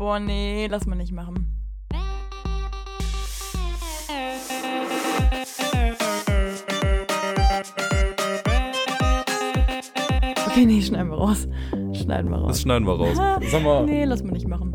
Boah, nee, lass mal nicht machen. Okay, nee, schneiden wir raus. Schneiden wir raus. Das schneiden wir raus. Sag mal. Nee, lass mal nicht machen.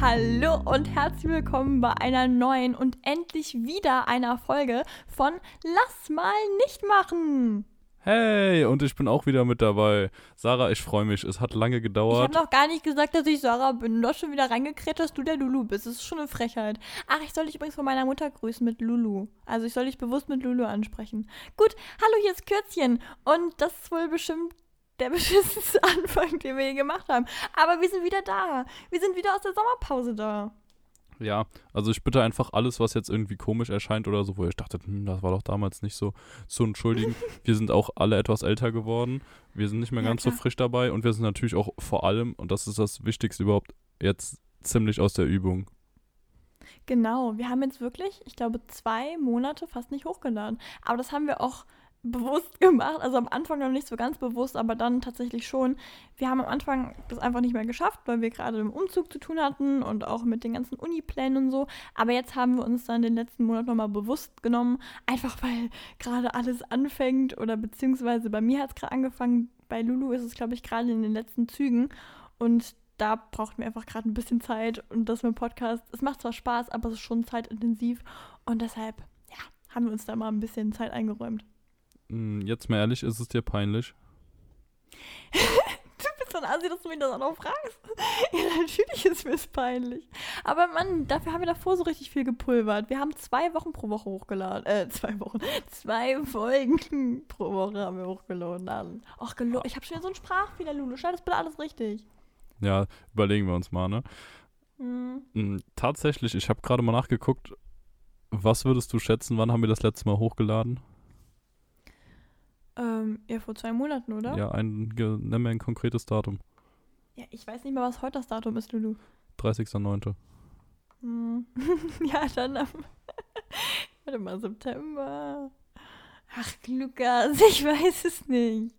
Hallo und herzlich willkommen bei einer neuen und endlich wieder einer Folge von Lass mal nicht machen. Hey, und ich bin auch wieder mit dabei. Sarah, ich freue mich. Es hat lange Ich habe gedauert. noch gar nicht gesagt, dass ich Sarah bin. Du hast schon wieder reingekräht, dass du der Lulu bist. Das ist schon eine Frechheit. Ach, ich soll dich übrigens von meiner Mutter grüßen mit Lulu. Also ich soll dich bewusst mit Lulu ansprechen. Gut, hallo, hier ist Kürzchen. Und das ist wohl bestimmt der beschissenste Anfang, den wir je gemacht haben. Aber wir sind wieder da. Wir sind wieder aus der Sommerpause da. Ja, also ich bitte einfach alles, was jetzt irgendwie komisch erscheint oder so, wo ich dachte, hm, das war doch damals nicht so, zu entschuldigen. wir sind auch alle etwas älter geworden. Wir sind nicht mehr Ja, ganz so klar. frisch dabei und wir sind natürlich auch vor allem, und das ist das Wichtigste überhaupt, jetzt ziemlich aus der Übung. Genau, wir haben jetzt wirklich, ich glaube, zwei Monate fast nicht hochgeladen. Aber das haben wir auch bewusst gemacht. Also am Anfang noch nicht so ganz bewusst, aber dann tatsächlich schon. Wir haben am Anfang das einfach nicht mehr geschafft, weil wir gerade im Umzug zu tun hatten und auch mit den ganzen Uniplänen und so. Aber jetzt haben wir uns dann den letzten Monat nochmal bewusst genommen, einfach weil gerade alles anfängt oder beziehungsweise bei mir hat es gerade angefangen. Bei Lulu ist es, glaube ich, gerade in den letzten Zügen. Und da braucht mir einfach gerade ein bisschen Zeit und das mit dem Podcast, es macht zwar Spaß, aber es ist schon zeitintensiv und deshalb, ja, haben wir uns da mal ein bisschen Zeit eingeräumt. Hm, Jetzt mal ehrlich, ist es dir peinlich? Du bist so ein Asi, dass du mich das auch noch fragst. Ja, natürlich ist mir es peinlich. Aber Mann, dafür haben wir davor so richtig viel gepulvert. Wir haben zwei Wochen pro Woche hochgeladen. Äh, zwei Wochen. Zwei Folgen pro Woche haben wir hochgeladen. Ach, gelo ich habe schon wieder so einen Sprachfehler, Lulu. Schau, das bitte alles richtig. Ja, überlegen wir uns mal, ne? Hm. Hm, Tatsächlich, ich habe gerade mal nachgeguckt, was würdest du schätzen, wann haben wir das letzte Mal hochgeladen? Ähm, ja, vor zwei Monaten, oder? Ja, ein, nenn mir ein konkretes Datum. Ja, ich weiß nicht mehr, was heute das Datum ist, Lulu. 30.09. Hm. ja, dann am. Warte mal, September. Ach, Lukas, ich weiß es nicht.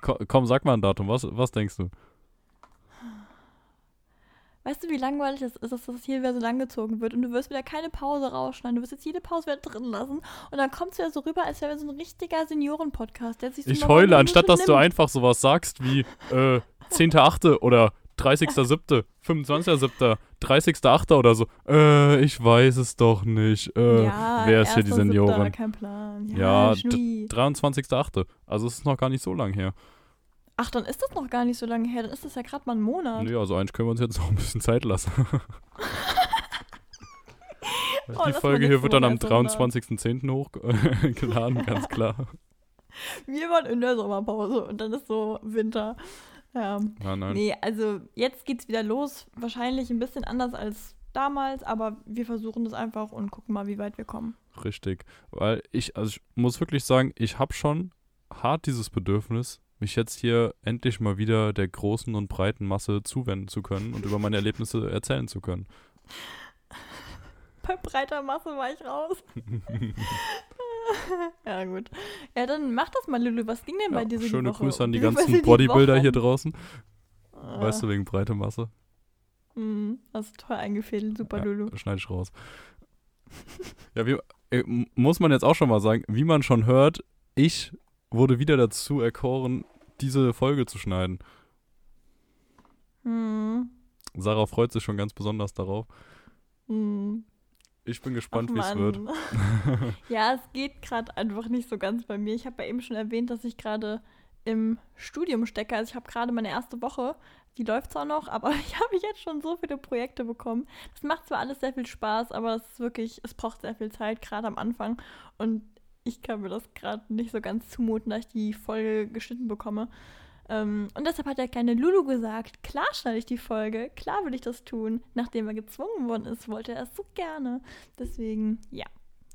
Ko komm, sag mal ein Datum, was, was denkst du? Weißt du, wie langweilig es ist, dass das hier wieder so lang gezogen wird und du wirst wieder keine Pause rausschneiden. Du wirst jetzt jede Pause wieder drin lassen und dann kommt es wieder so rüber, als wäre so ein richtiger Senioren-Podcast, der sich so Ich heule, anstatt dass du nimmt. einfach sowas sagst wie äh, 10.8. oder 30.7., 25.7., 30.8. oder so. Äh, ich weiß es doch nicht. Äh, ja, wer ist hier die 1.7., Seniorin? Kein Plan. Ja, Ja, Schnui. 23.8. Also es ist noch gar nicht so lang her. Ach, dann ist das noch gar nicht so lange her. Dann ist das ja gerade mal ein Monat. Nee, also eigentlich können wir uns jetzt noch ein bisschen Zeit lassen. Oh, die Folge hier wird dann am erst hochladen. 23.10. hochgeladen, ganz klar. Wir waren in der Sommerpause und dann ist so Winter. Ja. Ja, nein. Nee, also jetzt geht's wieder los. Wahrscheinlich ein bisschen anders als damals, aber wir versuchen das einfach und gucken mal, wie weit wir kommen. Richtig. Weil ich, also ich muss wirklich sagen, ich habe schon hart dieses Bedürfnis, mich jetzt hier endlich mal wieder der großen und breiten Masse zuwenden zu können und über meine Erlebnisse erzählen zu können. Bei breiter Masse war ich raus. ja, gut. Ja, dann mach das mal, Lulu. Was ging denn bei Ja, dir so schöne? Grüße an die Beziehungsweise ganzen Bodybuilder hier draußen. Ah, Weißt du, wegen breite Masse. mm, hast du toll eingefädelt. Super, Ja, Lulu. Schneide ich raus. ja, wie, äh, muss man jetzt auch schon mal sagen, wie man schon hört, ich wurde wieder dazu erkoren, diese Folge zu schneiden. Hm. Sarah freut sich schon ganz besonders darauf. Hm. Ich bin gespannt, wie es wird. Ja, es geht gerade einfach nicht so ganz bei mir. Ich habe ja eben schon erwähnt, dass ich gerade im Studium stecke. Also ich habe gerade meine erste Woche. Die läuft zwar noch, aber ich habe jetzt schon so viele Projekte bekommen. Das macht zwar alles sehr viel Spaß, aber es ist wirklich, es braucht sehr viel Zeit, gerade am Anfang. Und ich kann mir das gerade nicht so ganz zumuten, da ich die Folge geschnitten bekomme. Ähm, und deshalb hat der kleine Lulu gesagt, klar schneide ich die Folge, klar will ich das tun. Nachdem er gezwungen worden ist, wollte er es so gerne. Deswegen, ja.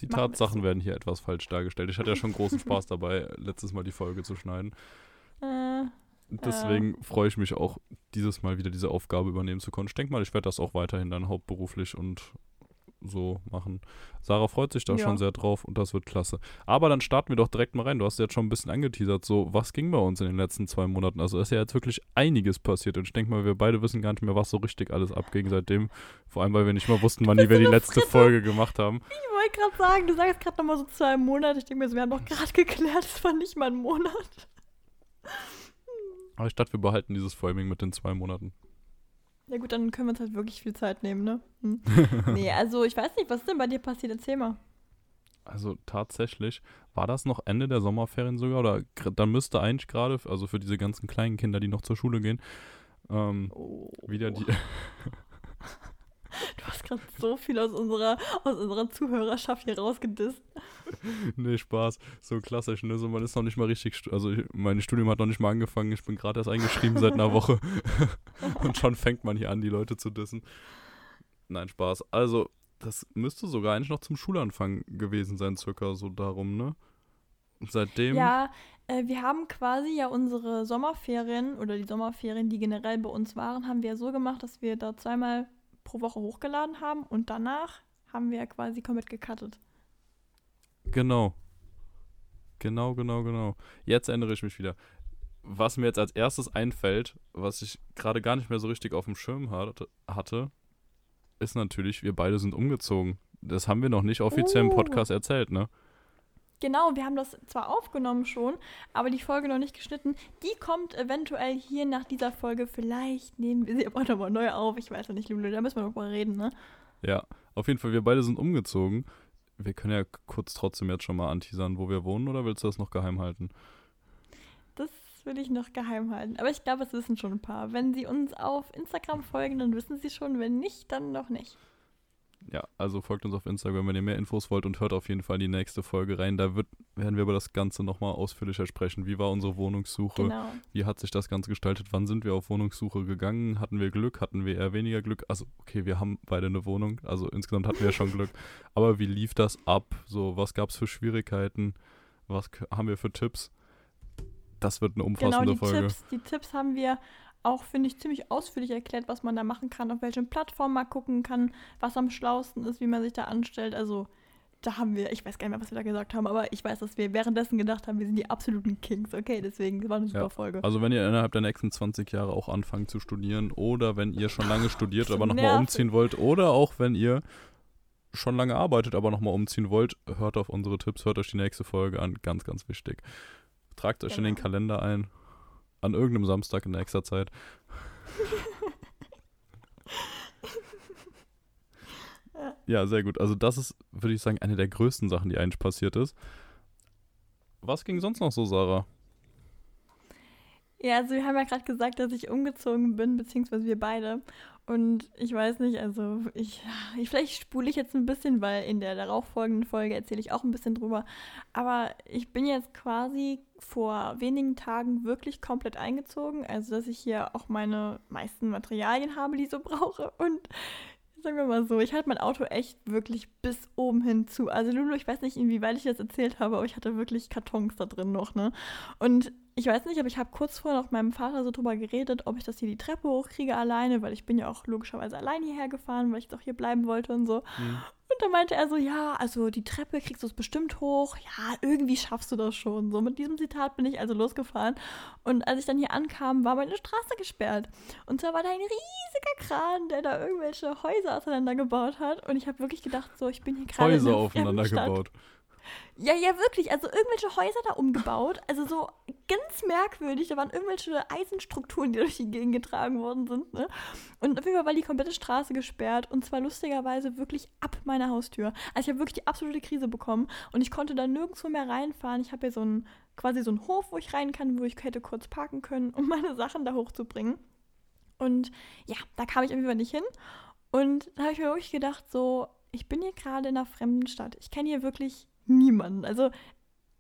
Die Tatsachen werden hier etwas falsch dargestellt. Ich hatte ja schon großen Spaß dabei, letztes Mal die Folge zu schneiden. Äh, Deswegen freue ich mich auch, dieses Mal wieder diese Aufgabe übernehmen zu können. Ich denke mal, ich werde das auch weiterhin dann hauptberuflich und so machen. Sarah freut sich da Ja. schon sehr drauf und das wird klasse. Aber dann starten wir doch direkt mal rein. Du hast jetzt schon ein bisschen angeteasert, so was ging bei uns in den letzten zwei Monaten. Also ist ja jetzt wirklich einiges passiert und ich denke mal, wir beide wissen gar nicht mehr, was so richtig alles abging seitdem. Vor allem, weil wir nicht mal wussten, wann wir die letzte Folge gemacht haben. Ich wollte gerade sagen, du sagst gerade nochmal so zwei Monate. Ich denke mir, wir haben doch gerade geklärt, es war nicht mal ein Monat. Aber ich dachte, wir behalten dieses Framing mit den zwei Monaten. Ja gut, dann können wir uns halt wirklich viel Zeit nehmen, ne? Hm. nee, also ich weiß nicht, was ist denn bei dir passiert? Erzähl mal. Also tatsächlich, war das noch Ende der Sommerferien sogar? Oder dann müsste eigentlich gerade, also für diese ganzen kleinen Kinder, die noch zur Schule gehen, ähm, Oh. wieder die. Du hast gerade so viel aus unserer, aus unserer Zuhörerschaft hier rausgedisst. nee, Spaß. So klassisch, ne? So, man ist noch nicht mal richtig. Also, ich, mein Studium hat noch nicht mal angefangen. Ich bin gerade erst eingeschrieben seit einer Woche. Und schon fängt man hier an, die Leute zu dissen. Nein, Spaß. Also, das müsste sogar eigentlich noch zum Schulanfang gewesen sein, circa so darum, ne? Und seitdem. Ja, äh, wir haben quasi ja unsere Sommerferien oder die Sommerferien, die generell bei uns waren, haben wir ja so gemacht, dass wir da zweimal pro Woche hochgeladen haben und danach haben wir ja quasi komplett gecuttet. Genau. Genau, genau, genau. Jetzt erinnere ich mich wieder. Was mir jetzt als erstes einfällt, was ich gerade gar nicht mehr so richtig auf dem Schirm hatte, hatte, ist natürlich, wir beide sind umgezogen. Das haben wir noch nicht offiziell im Oh. Podcast erzählt, ne? Genau, wir haben das zwar aufgenommen schon, aber die Folge noch nicht geschnitten. Die kommt eventuell hier nach dieser Folge. Vielleicht nehmen wir sie aber nochmal neu auf. Ich weiß ja nicht, Lulu, da müssen wir noch mal reden, ne? Ja, auf jeden Fall, wir beide sind umgezogen. Wir können ja kurz trotzdem jetzt schon mal anteasern, wo wir wohnen, oder willst du das noch geheim halten? Das will ich noch geheim halten. Aber ich glaube, es wissen schon ein paar. Wenn sie uns auf Instagram folgen, dann wissen sie schon. Wenn nicht, dann noch nicht. Ja, also folgt uns auf Instagram, wenn ihr mehr Infos wollt und hört auf jeden Fall die nächste Folge rein. Da wird, werden wir über das Ganze nochmal ausführlicher sprechen. Wie war unsere Wohnungssuche? Genau. Wie hat sich das Ganze gestaltet? Wann sind wir auf Wohnungssuche gegangen? Hatten wir Glück? Hatten wir eher weniger Glück? Also, okay, wir haben beide eine Wohnung. Also insgesamt hatten wir ja schon Glück. Aber wie lief das ab? So, was gab es für Schwierigkeiten? Was haben wir für Tipps? Das wird eine Genau, umfassende die Folge. Tipps, die Tipps haben wir auch, finde ich, ziemlich ausführlich erklärt, was man da machen kann, auf welchen Plattformen man gucken kann, was am schlausten ist, wie man sich da anstellt. Also, da haben wir, ich weiß gar nicht mehr, was wir da gesagt haben, aber ich weiß, dass wir währenddessen gedacht haben, wir sind die absoluten Kings. Okay, deswegen war eine super Ja, Folge. Also wenn ihr innerhalb der nächsten 20 Jahre auch anfangt zu studieren oder wenn ihr schon lange studiert, aber nochmal umziehen wollt oder auch wenn ihr schon lange arbeitet, aber nochmal umziehen wollt, hört auf unsere Tipps, hört euch die nächste Folge an. Ganz, ganz wichtig. Tragt euch in den Genau. Kalender ein. An irgendeinem Samstag in nächster Zeit. Ja. Ja, sehr gut. Also das ist, würde ich sagen, eine der größten Sachen, die eigentlich passiert ist. Was ging sonst noch so, Sarah? Ja, also wir haben ja gerade gesagt, dass ich umgezogen bin, beziehungsweise wir beide. Und ich weiß nicht, also ich, ich vielleicht spule ich jetzt ein bisschen, weil in der darauffolgenden Folge erzähle ich auch ein bisschen drüber. Aber ich bin jetzt quasi vor wenigen Tagen wirklich komplett eingezogen. Also dass ich hier auch meine meisten Materialien habe, die ich so brauche. Und sagen wir mal so, ich hatte mein Auto echt wirklich bis oben hin zu. Also Lulu, ich weiß nicht, inwieweit ich das erzählt habe, aber ich hatte wirklich Kartons da drin noch, ne? Und ich weiß nicht, aber ich habe kurz vorher noch mit meinem Vater so drüber geredet, ob ich das hier die Treppe hochkriege alleine, weil ich bin ja auch logischerweise allein hierher gefahren, weil ich auch hier bleiben wollte und so. Und dann meinte er so, ja, also die Treppe kriegst du es bestimmt hoch. Ja, irgendwie schaffst du das schon. So mit diesem Zitat bin ich also losgefahren. Und als ich dann hier ankam, war meine Straße gesperrt. Und zwar war da ein riesiger Kran, der da irgendwelche Häuser auseinandergebaut hat. Und ich habe wirklich gedacht, so, ich bin hier gerade in Häuser einer aufeinander gebaut. Ja, ja, wirklich. Also irgendwelche Häuser da umgebaut. Also so ganz merkwürdig. Da waren irgendwelche Eisenstrukturen, die durch die Gegend getragen worden sind. Ne? Und auf jeden Fall war die komplette Straße gesperrt. Und zwar lustigerweise wirklich ab meiner Haustür. Also ich habe wirklich die absolute Krise bekommen. Und ich konnte da nirgendwo mehr reinfahren. Ich habe hier so einen, quasi so einen Hof, wo ich rein kann, wo ich hätte kurz parken können, um meine Sachen da hochzubringen. Und ja, da kam ich irgendwie nicht hin. Und da habe ich mir wirklich gedacht, so, ich bin hier gerade in einer fremden Stadt. Ich kenne hier wirklich niemanden. Also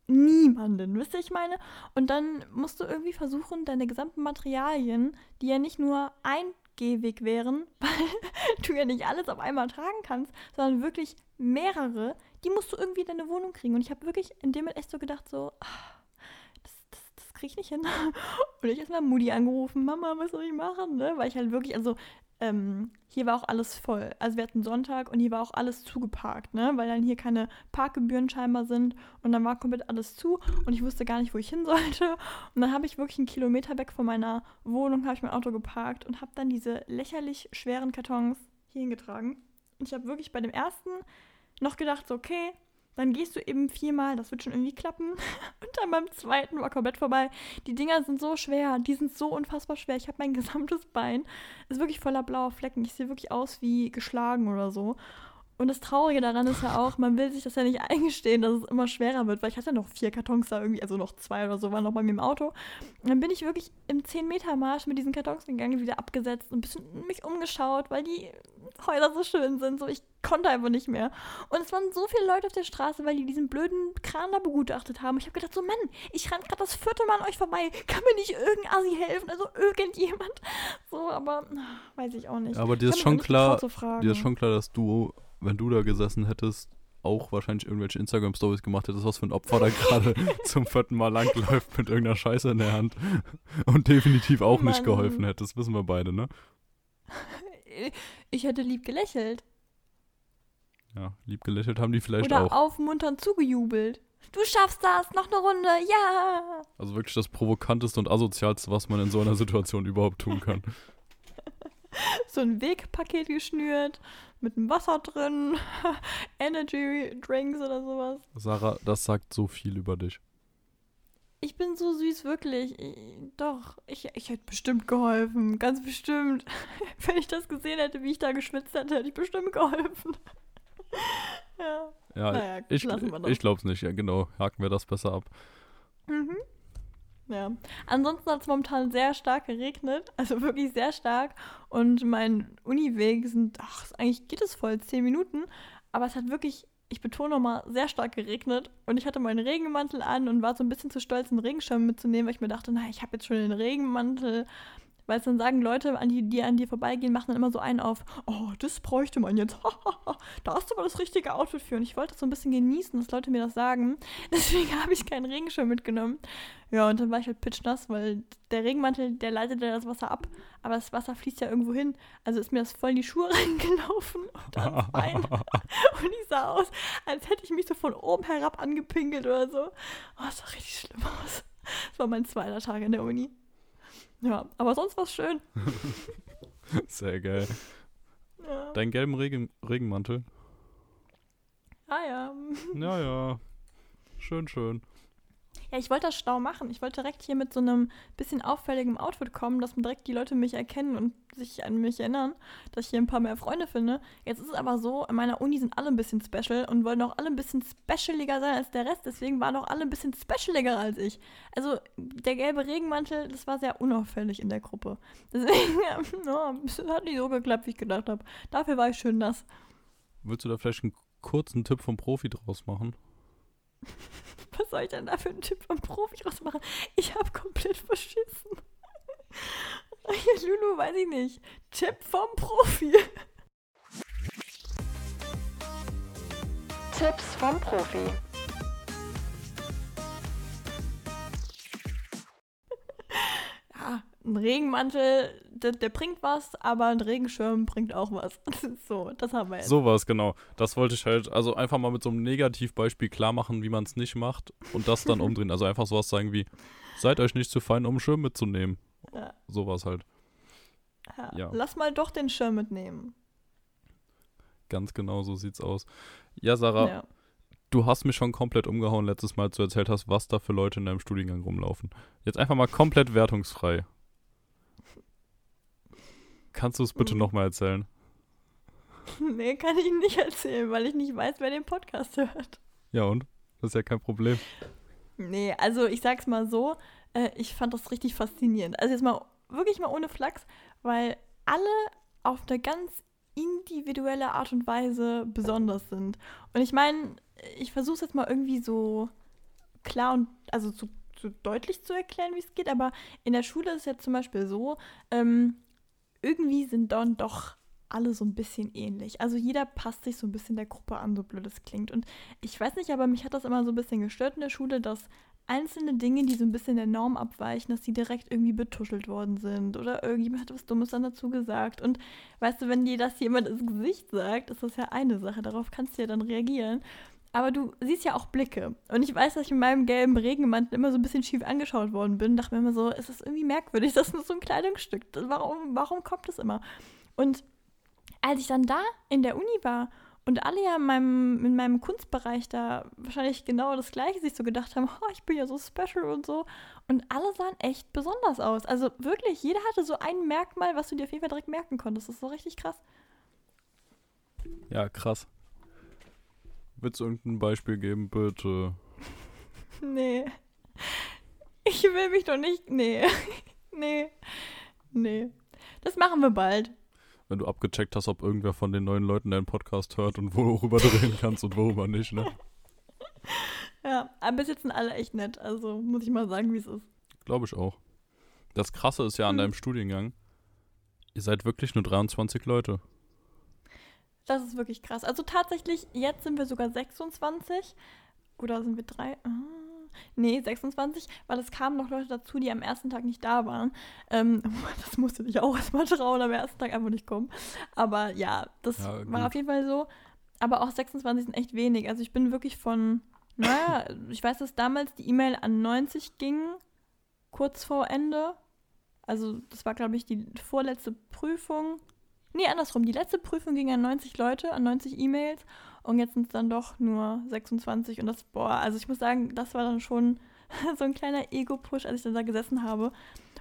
niemanden, wisst ihr, ich meine? Und dann musst du irgendwie versuchen, deine gesamten Materialien, die ja nicht nur ein Gehweg wären, weil du ja nicht alles auf einmal tragen kannst, sondern wirklich mehrere, die musst du irgendwie in deine Wohnung kriegen. Und ich habe wirklich in dem Moment echt so gedacht, so, ah, das, kriege ich nicht hin. Und ich erstmal Mutti angerufen, Mama, was soll ich machen? Ne? Weil ich halt wirklich, also ähm, hier war auch alles voll. Also wir hatten Sonntag und hier war auch alles zugeparkt, ne? Weil dann hier keine Parkgebühren scheinbar sind und dann war komplett alles zu und ich wusste gar nicht, wo ich hin sollte. Und dann habe ich wirklich einen Kilometer weg von meiner Wohnung, habe ich mein Auto geparkt und habe dann diese lächerlich schweren Kartons hier hingetragen. Und ich habe wirklich bei dem ersten noch gedacht, so, okay, dann gehst du eben viermal, das wird schon irgendwie klappen. Und dann beim zweiten war komplett vorbei. Die Dinger sind so schwer, die sind so unfassbar schwer. Ich habe mein gesamtes Bein, ist wirklich voller blauer Flecken. Ich sehe wirklich aus wie geschlagen oder so. Und das Traurige daran ist ja auch, man will sich das ja nicht eingestehen, dass es immer schwerer wird, weil ich hatte noch vier Kartons da irgendwie, also noch zwei oder so waren noch bei mir im Auto. Und dann bin ich wirklich im 10-Meter-Marsch mit diesen Kartons gegangen, wieder abgesetzt und ein bisschen mich umgeschaut, weil die Häuser so schön sind. So, ich konnte einfach nicht mehr. Und es waren so viele Leute auf der Straße, weil die diesen blöden Kran da begutachtet haben. Ich habe gedacht, so Mann, ich renn gerade das vierte Mal an euch vorbei. Kann mir nicht irgendein Assi helfen? Also irgendjemand. So, aber weiß ich auch nicht. Aber dir ist schon klar, dir ist schon klar, dass du, wenn du da gesessen hättest, auch wahrscheinlich irgendwelche Instagram-Stories gemacht hättest, was für ein Opfer da gerade zum vierten Mal langläuft mit irgendeiner Scheiße in der Hand und definitiv auch Mann. nicht geholfen hättest, wissen wir beide, ne? Ich hätte lieb gelächelt. Ja, lieb gelächelt haben die vielleicht Oder auch. Oder aufmunternd zugejubelt. Du schaffst das, noch eine Runde, ja. Also wirklich das provokanteste und asozialste, was man in so einer Situation überhaupt tun kann. so ein Wegpaket geschnürt, mit einem Wasser drin, Energy Drinks oder sowas. Sarah, das sagt so viel über dich. Ich bin so süß, wirklich. Ich, doch, ich, ich hätte bestimmt geholfen. Ganz bestimmt. Wenn ich das gesehen hätte, wie ich da geschwitzt hätte, hätte ich bestimmt geholfen. ja. Ja, naja, ich, ich glaube es nicht. Ja, genau. Haken wir das besser ab. Mhm. Ja. Ansonsten hat es momentan sehr stark geregnet, also wirklich sehr stark. Und mein Uniweg sind, ach, eigentlich geht es voll, zehn Minuten. Aber es hat wirklich ich betone nochmal, sehr stark geregnet und ich hatte meinen Regenmantel an und war so ein bisschen zu stolz, einen Regenschirm mitzunehmen, weil ich mir dachte, na, ich habe jetzt schon den Regenmantel. Weil es dann sagen Leute, an die, die an dir vorbeigehen, machen dann immer so einen auf, oh, das bräuchte man jetzt. da hast du aber das richtige Outfit für. Und ich wollte das so ein bisschen genießen, dass Leute mir das sagen. Deswegen habe ich keinen Regenschirm mitgenommen. Ja, und dann war ich halt pitchnass, weil der Regenmantel, der leitet ja das Wasser ab. Aber das Wasser fließt ja irgendwo hin. Also ist mir das voll in die Schuhe reingelaufen und ans Bein. und ich sah aus, als hätte ich mich so von oben herab angepinkelt oder so. Oh, das sah richtig schlimm aus. Das war mein zweiter Tag in der Uni. Ja, aber sonst war es schön. Sehr geil. Ja. Deinen gelben Regen Regenmantel? Ah ja. Ja, ja. Schön, schön. Ja, ich wollte das schlau machen. Ich wollte direkt hier mit so einem bisschen auffälligem Outfit kommen, dass direkt die Leute mich erkennen und sich an mich erinnern, dass ich hier ein paar mehr Freunde finde. Jetzt ist es aber so, in meiner Uni sind alle ein bisschen special und wollen auch alle ein bisschen specialiger sein als der Rest. Deswegen waren auch alle ein bisschen specialiger als ich. Also der gelbe Regenmantel, das war sehr unauffällig in der Gruppe. Deswegen, ja, es hat nicht so geklappt, wie ich gedacht habe. Dafür war ich schön nass. Willst du da vielleicht einen kurzen Tipp vom Profi draus machen? Was soll ich denn da für einen Tipp vom Profi rausmachen? Ich habe komplett verschissen. Lulu, weiß ich nicht. Tipp vom Profi. Tipps vom Profi. Ein Regenmantel, der, der, bringt was, aber ein Regenschirm bringt auch was. so, das haben wir jetzt. So was, genau. Das wollte ich halt, also einfach mal mit so einem Negativbeispiel klar machen, wie man es nicht macht und das dann umdrehen. Also einfach sowas sagen wie, seid euch nicht zu fein, um einen Schirm mitzunehmen. Ja. Sowas halt. Ja. ja. Lass mal doch den Schirm mitnehmen. Ganz genau, so sieht's aus. Ja, Sarah, ja. du hast mich schon komplett umgehauen letztes Mal, als du erzählt hast, was da für Leute in deinem Studiengang rumlaufen. Jetzt einfach mal komplett wertungsfrei. Kannst du es bitte hm. nochmal erzählen? Nee, kann ich nicht erzählen, weil ich nicht weiß, wer den Podcast hört. Ja, und? Das ist ja kein Problem. Nee, also ich sag's mal so, äh, ich fand das richtig faszinierend. Also jetzt mal wirklich mal ohne Flachs, weil alle auf eine ganz individuelle Art und Weise besonders sind. Und ich meine, ich versuche es jetzt mal irgendwie so klar und also so, so deutlich zu erklären, wie es geht, aber in der Schule ist es ja zum Beispiel so, ähm, irgendwie sind dann doch alle so ein bisschen ähnlich. Also jeder passt sich so ein bisschen der Gruppe an, so blöd es klingt. Und ich weiß nicht, aber mich hat das immer so ein bisschen gestört in der Schule, dass einzelne Dinge, die so ein bisschen der Norm abweichen, dass die direkt irgendwie betuschelt worden sind oder irgendjemand hat was Dummes dann dazu gesagt. Und weißt du, wenn dir das jemand ins Gesicht sagt, ist das ja eine Sache, darauf kannst du ja dann reagieren. Aber du siehst ja auch Blicke. Und ich weiß, dass ich in meinem gelben Regenmantel immer so ein bisschen schief angeschaut worden bin. Dachte mir immer so, es ist irgendwie merkwürdig, das ist nur so ein Kleidungsstück. Warum, warum kommt das immer? Und als ich dann da in der Uni war und alle ja in meinem, in meinem Kunstbereich da wahrscheinlich genau das Gleiche sich so gedacht haben, oh, ich bin ja so special und so. Und alle sahen echt besonders aus. Also wirklich, jeder hatte so ein Merkmal, was du dir auf jeden Fall direkt merken konntest. Das ist so richtig krass. Ja, krass. Willst du irgendein Beispiel geben, bitte? nee. Ich will mich doch nicht. Nee. nee. Nee. Das machen wir bald wenn du abgecheckt hast, ob irgendwer von den neuen Leuten deinen Podcast hört und worüber du reden kannst und worüber nicht, ne? Ja, aber bis jetzt sind alle echt nett, also muss ich mal sagen, wie es ist. Glaube ich auch. Das Krasse ist ja an hm. deinem Studiengang, ihr seid wirklich nur 23 Leute. Das ist wirklich krass. Also tatsächlich, jetzt sind wir sogar 26. Oder sind wir drei? Ah. Nee, 26, weil es kamen noch Leute dazu, die am ersten Tag nicht da waren. Ähm, das musste ich auch erstmal trauen, am ersten Tag einfach nicht kommen. Aber ja, das ja, war auf jeden Fall so. Aber auch 26 sind echt wenig. Also ich bin wirklich von, naja, ich weiß, dass damals die E-Mail an 90 ging, kurz vor Ende. Also das war, glaube ich, die vorletzte Prüfung. Nee, andersrum. Die letzte Prüfung ging an 90 Leute, an 90 E-Mails. Und jetzt sind es dann doch nur 26. Und das, boah, also ich muss sagen, das war dann schon so ein kleiner Ego-Push, als ich dann da gesessen habe.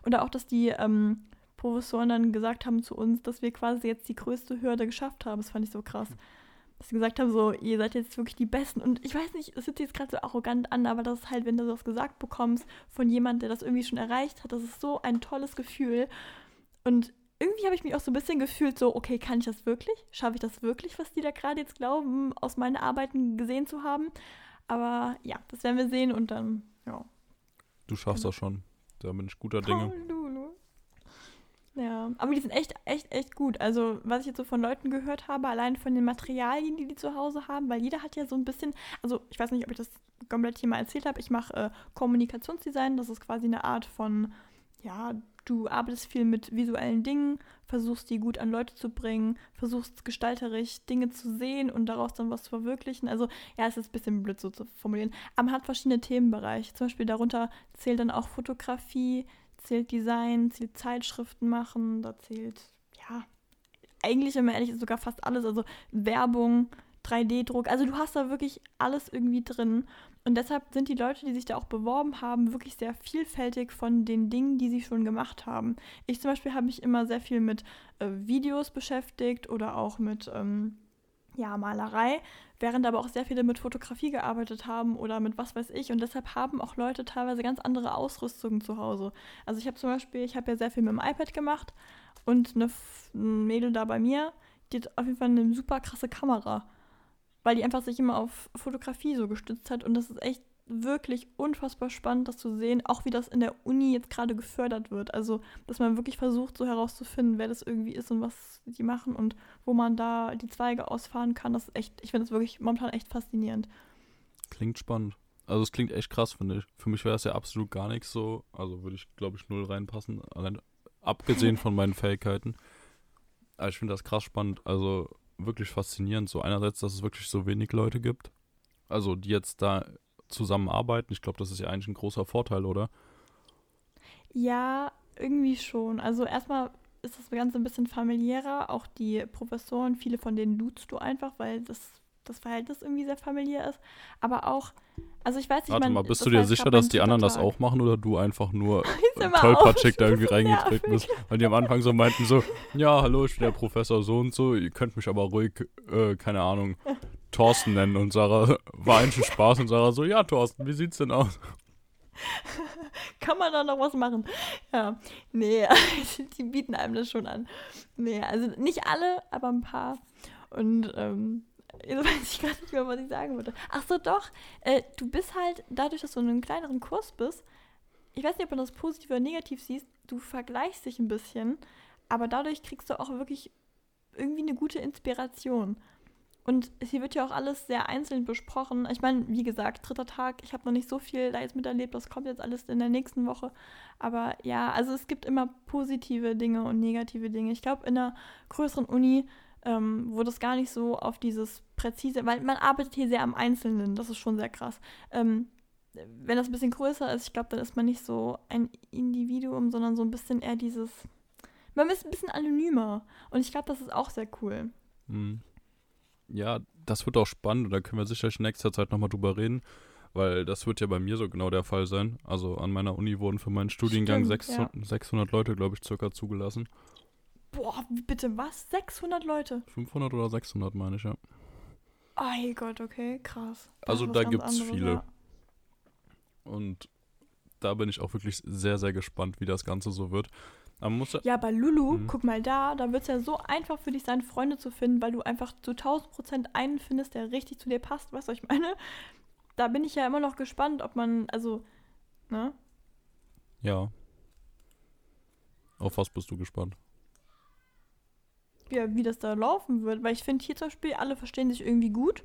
Oder auch, dass die ähm, Professoren dann gesagt haben zu uns, dass wir quasi jetzt die größte Hürde geschafft haben. Das fand ich so krass. Dass sie gesagt haben, so, ihr seid jetzt wirklich die Besten. Und ich weiß nicht, es hört sich jetzt gerade so arrogant an, aber das ist halt, wenn du das gesagt bekommst von jemandem, der das irgendwie schon erreicht hat, das ist so ein tolles Gefühl. Und irgendwie habe ich mich auch so ein bisschen gefühlt, so, okay, kann ich das wirklich? Schaffe ich das wirklich, was die da gerade jetzt glauben, aus meinen Arbeiten gesehen zu haben? Aber ja, das werden wir sehen und dann, ja. Du schaffst genau. das schon. Da bin ich guter Dinge. Lulu. Ja, aber die sind echt, echt, echt gut. Also, was ich jetzt so von Leuten gehört habe, allein von den Materialien, die die zu Hause haben, weil jeder hat ja so ein bisschen, also ich weiß nicht, ob ich das komplett hier mal erzählt habe, ich mache äh, Kommunikationsdesign, das ist quasi eine Art von, ja, Du arbeitest viel mit visuellen Dingen, versuchst die gut an Leute zu bringen, versuchst gestalterisch Dinge zu sehen und daraus dann was zu verwirklichen. Also ja, es ist ein bisschen blöd so zu formulieren. Aber man hat verschiedene Themenbereiche. Zum Beispiel darunter zählt dann auch Fotografie, zählt Design, zählt Zeitschriften machen, da zählt, ja, eigentlich, wenn man ehrlich ist, sogar fast alles. Also Werbung, 3D-Druck. Also du hast da wirklich alles irgendwie drin. Und deshalb sind die Leute, die sich da auch beworben haben, wirklich sehr vielfältig von den Dingen, die sie schon gemacht haben. Ich zum Beispiel habe mich immer sehr viel mit äh, Videos beschäftigt oder auch mit ähm, ja, Malerei, während aber auch sehr viele mit Fotografie gearbeitet haben oder mit was weiß ich. Und deshalb haben auch Leute teilweise ganz andere Ausrüstungen zu Hause. Also ich habe zum Beispiel, ich habe ja sehr viel mit dem iPad gemacht und eine ein Mädel da bei mir, die hat auf jeden Fall eine super krasse Kamera weil die einfach sich immer auf Fotografie so gestützt hat. Und das ist echt wirklich unfassbar spannend, das zu sehen, auch wie das in der Uni jetzt gerade gefördert wird. Also, dass man wirklich versucht, so herauszufinden, wer das irgendwie ist und was die machen und wo man da die Zweige ausfahren kann. Das ist echt, ich finde das wirklich momentan echt faszinierend. Klingt spannend. Also es klingt echt krass, finde ich. Für mich wäre es ja absolut gar nichts so. Also würde ich, glaube ich, null reinpassen. Allein abgesehen von meinen Fähigkeiten. Aber ich finde das krass spannend. Also wirklich faszinierend. So einerseits, dass es wirklich so wenig Leute gibt, also die jetzt da zusammenarbeiten. Ich glaube, das ist ja eigentlich ein großer Vorteil, oder? Ja, irgendwie schon. Also erstmal ist das Ganze ein bisschen familiärer. Auch die Professoren, viele von denen duzt du einfach, weil das das Verhältnis irgendwie sehr familiär ist. Aber auch, also ich weiß nicht, Warte mal, bist du dir sicher, dass die anderen das auch machen oder du einfach nur tollpatschig da irgendwie reingetreten bist? Weil die am Anfang so meinten so, ja, hallo, ich bin der Professor so und so, ihr könnt mich aber ruhig, äh, keine Ahnung, Thorsten nennen. Und Sarah war ein Spaß und Sarah so, ja, Thorsten, wie sieht's denn aus? Kann man da noch was machen? Ja, nee, die bieten einem das schon an. Nee, also nicht alle, aber ein paar. Und ähm, Jetzt weiß ich gar nicht mehr, was ich sagen wollte. Ach so, doch. Äh, du bist halt, dadurch, dass du in einem kleineren Kurs bist, ich weiß nicht, ob du das positiv oder negativ siehst, du vergleichst dich ein bisschen, aber dadurch kriegst du auch wirklich irgendwie eine gute Inspiration. Und hier wird ja auch alles sehr einzeln besprochen. Ich meine, wie gesagt, dritter Tag, ich habe noch nicht so viel da jetzt miterlebt, das kommt jetzt alles in der nächsten Woche. Aber ja, also es gibt immer positive Dinge und negative Dinge. Ich glaube, in einer größeren Uni ähm, wo das gar nicht so auf dieses präzise, weil man arbeitet hier sehr am Einzelnen, das ist schon sehr krass. Ähm, wenn das ein bisschen größer ist, ich glaube, dann ist man nicht so ein Individuum, sondern so ein bisschen eher dieses, man ist ein bisschen anonymer. Und ich glaube, das ist auch sehr cool. Mhm. Ja, das wird auch spannend und da können wir sicherlich in nächster Zeit nochmal drüber reden, weil das wird ja bei mir so genau der Fall sein. Also an meiner Uni wurden für meinen Studiengang Stimmt, 600, ja. 600 Leute, glaube ich, circa zugelassen. Boah, bitte was? 600 Leute? 500 oder 600 meine ich, ja. Oh hey Gott, okay, krass. Das Also da gibt's anderes, viele. ja. Und da bin ich auch wirklich sehr, sehr gespannt, wie das Ganze so wird. Ja, Ja, bei Lulu, Mhm. guck mal da, da wird es ja so einfach für dich sein, Freunde zu finden, weil du einfach zu 1000 Prozent einen findest, der richtig zu dir passt. Weißt du, was ich meine? Da bin ich ja immer noch gespannt, ob man, also, ne? ja. Auf was bist du gespannt? Ja, wie das da laufen wird. Weil ich finde hier zum Beispiel, alle verstehen sich irgendwie gut,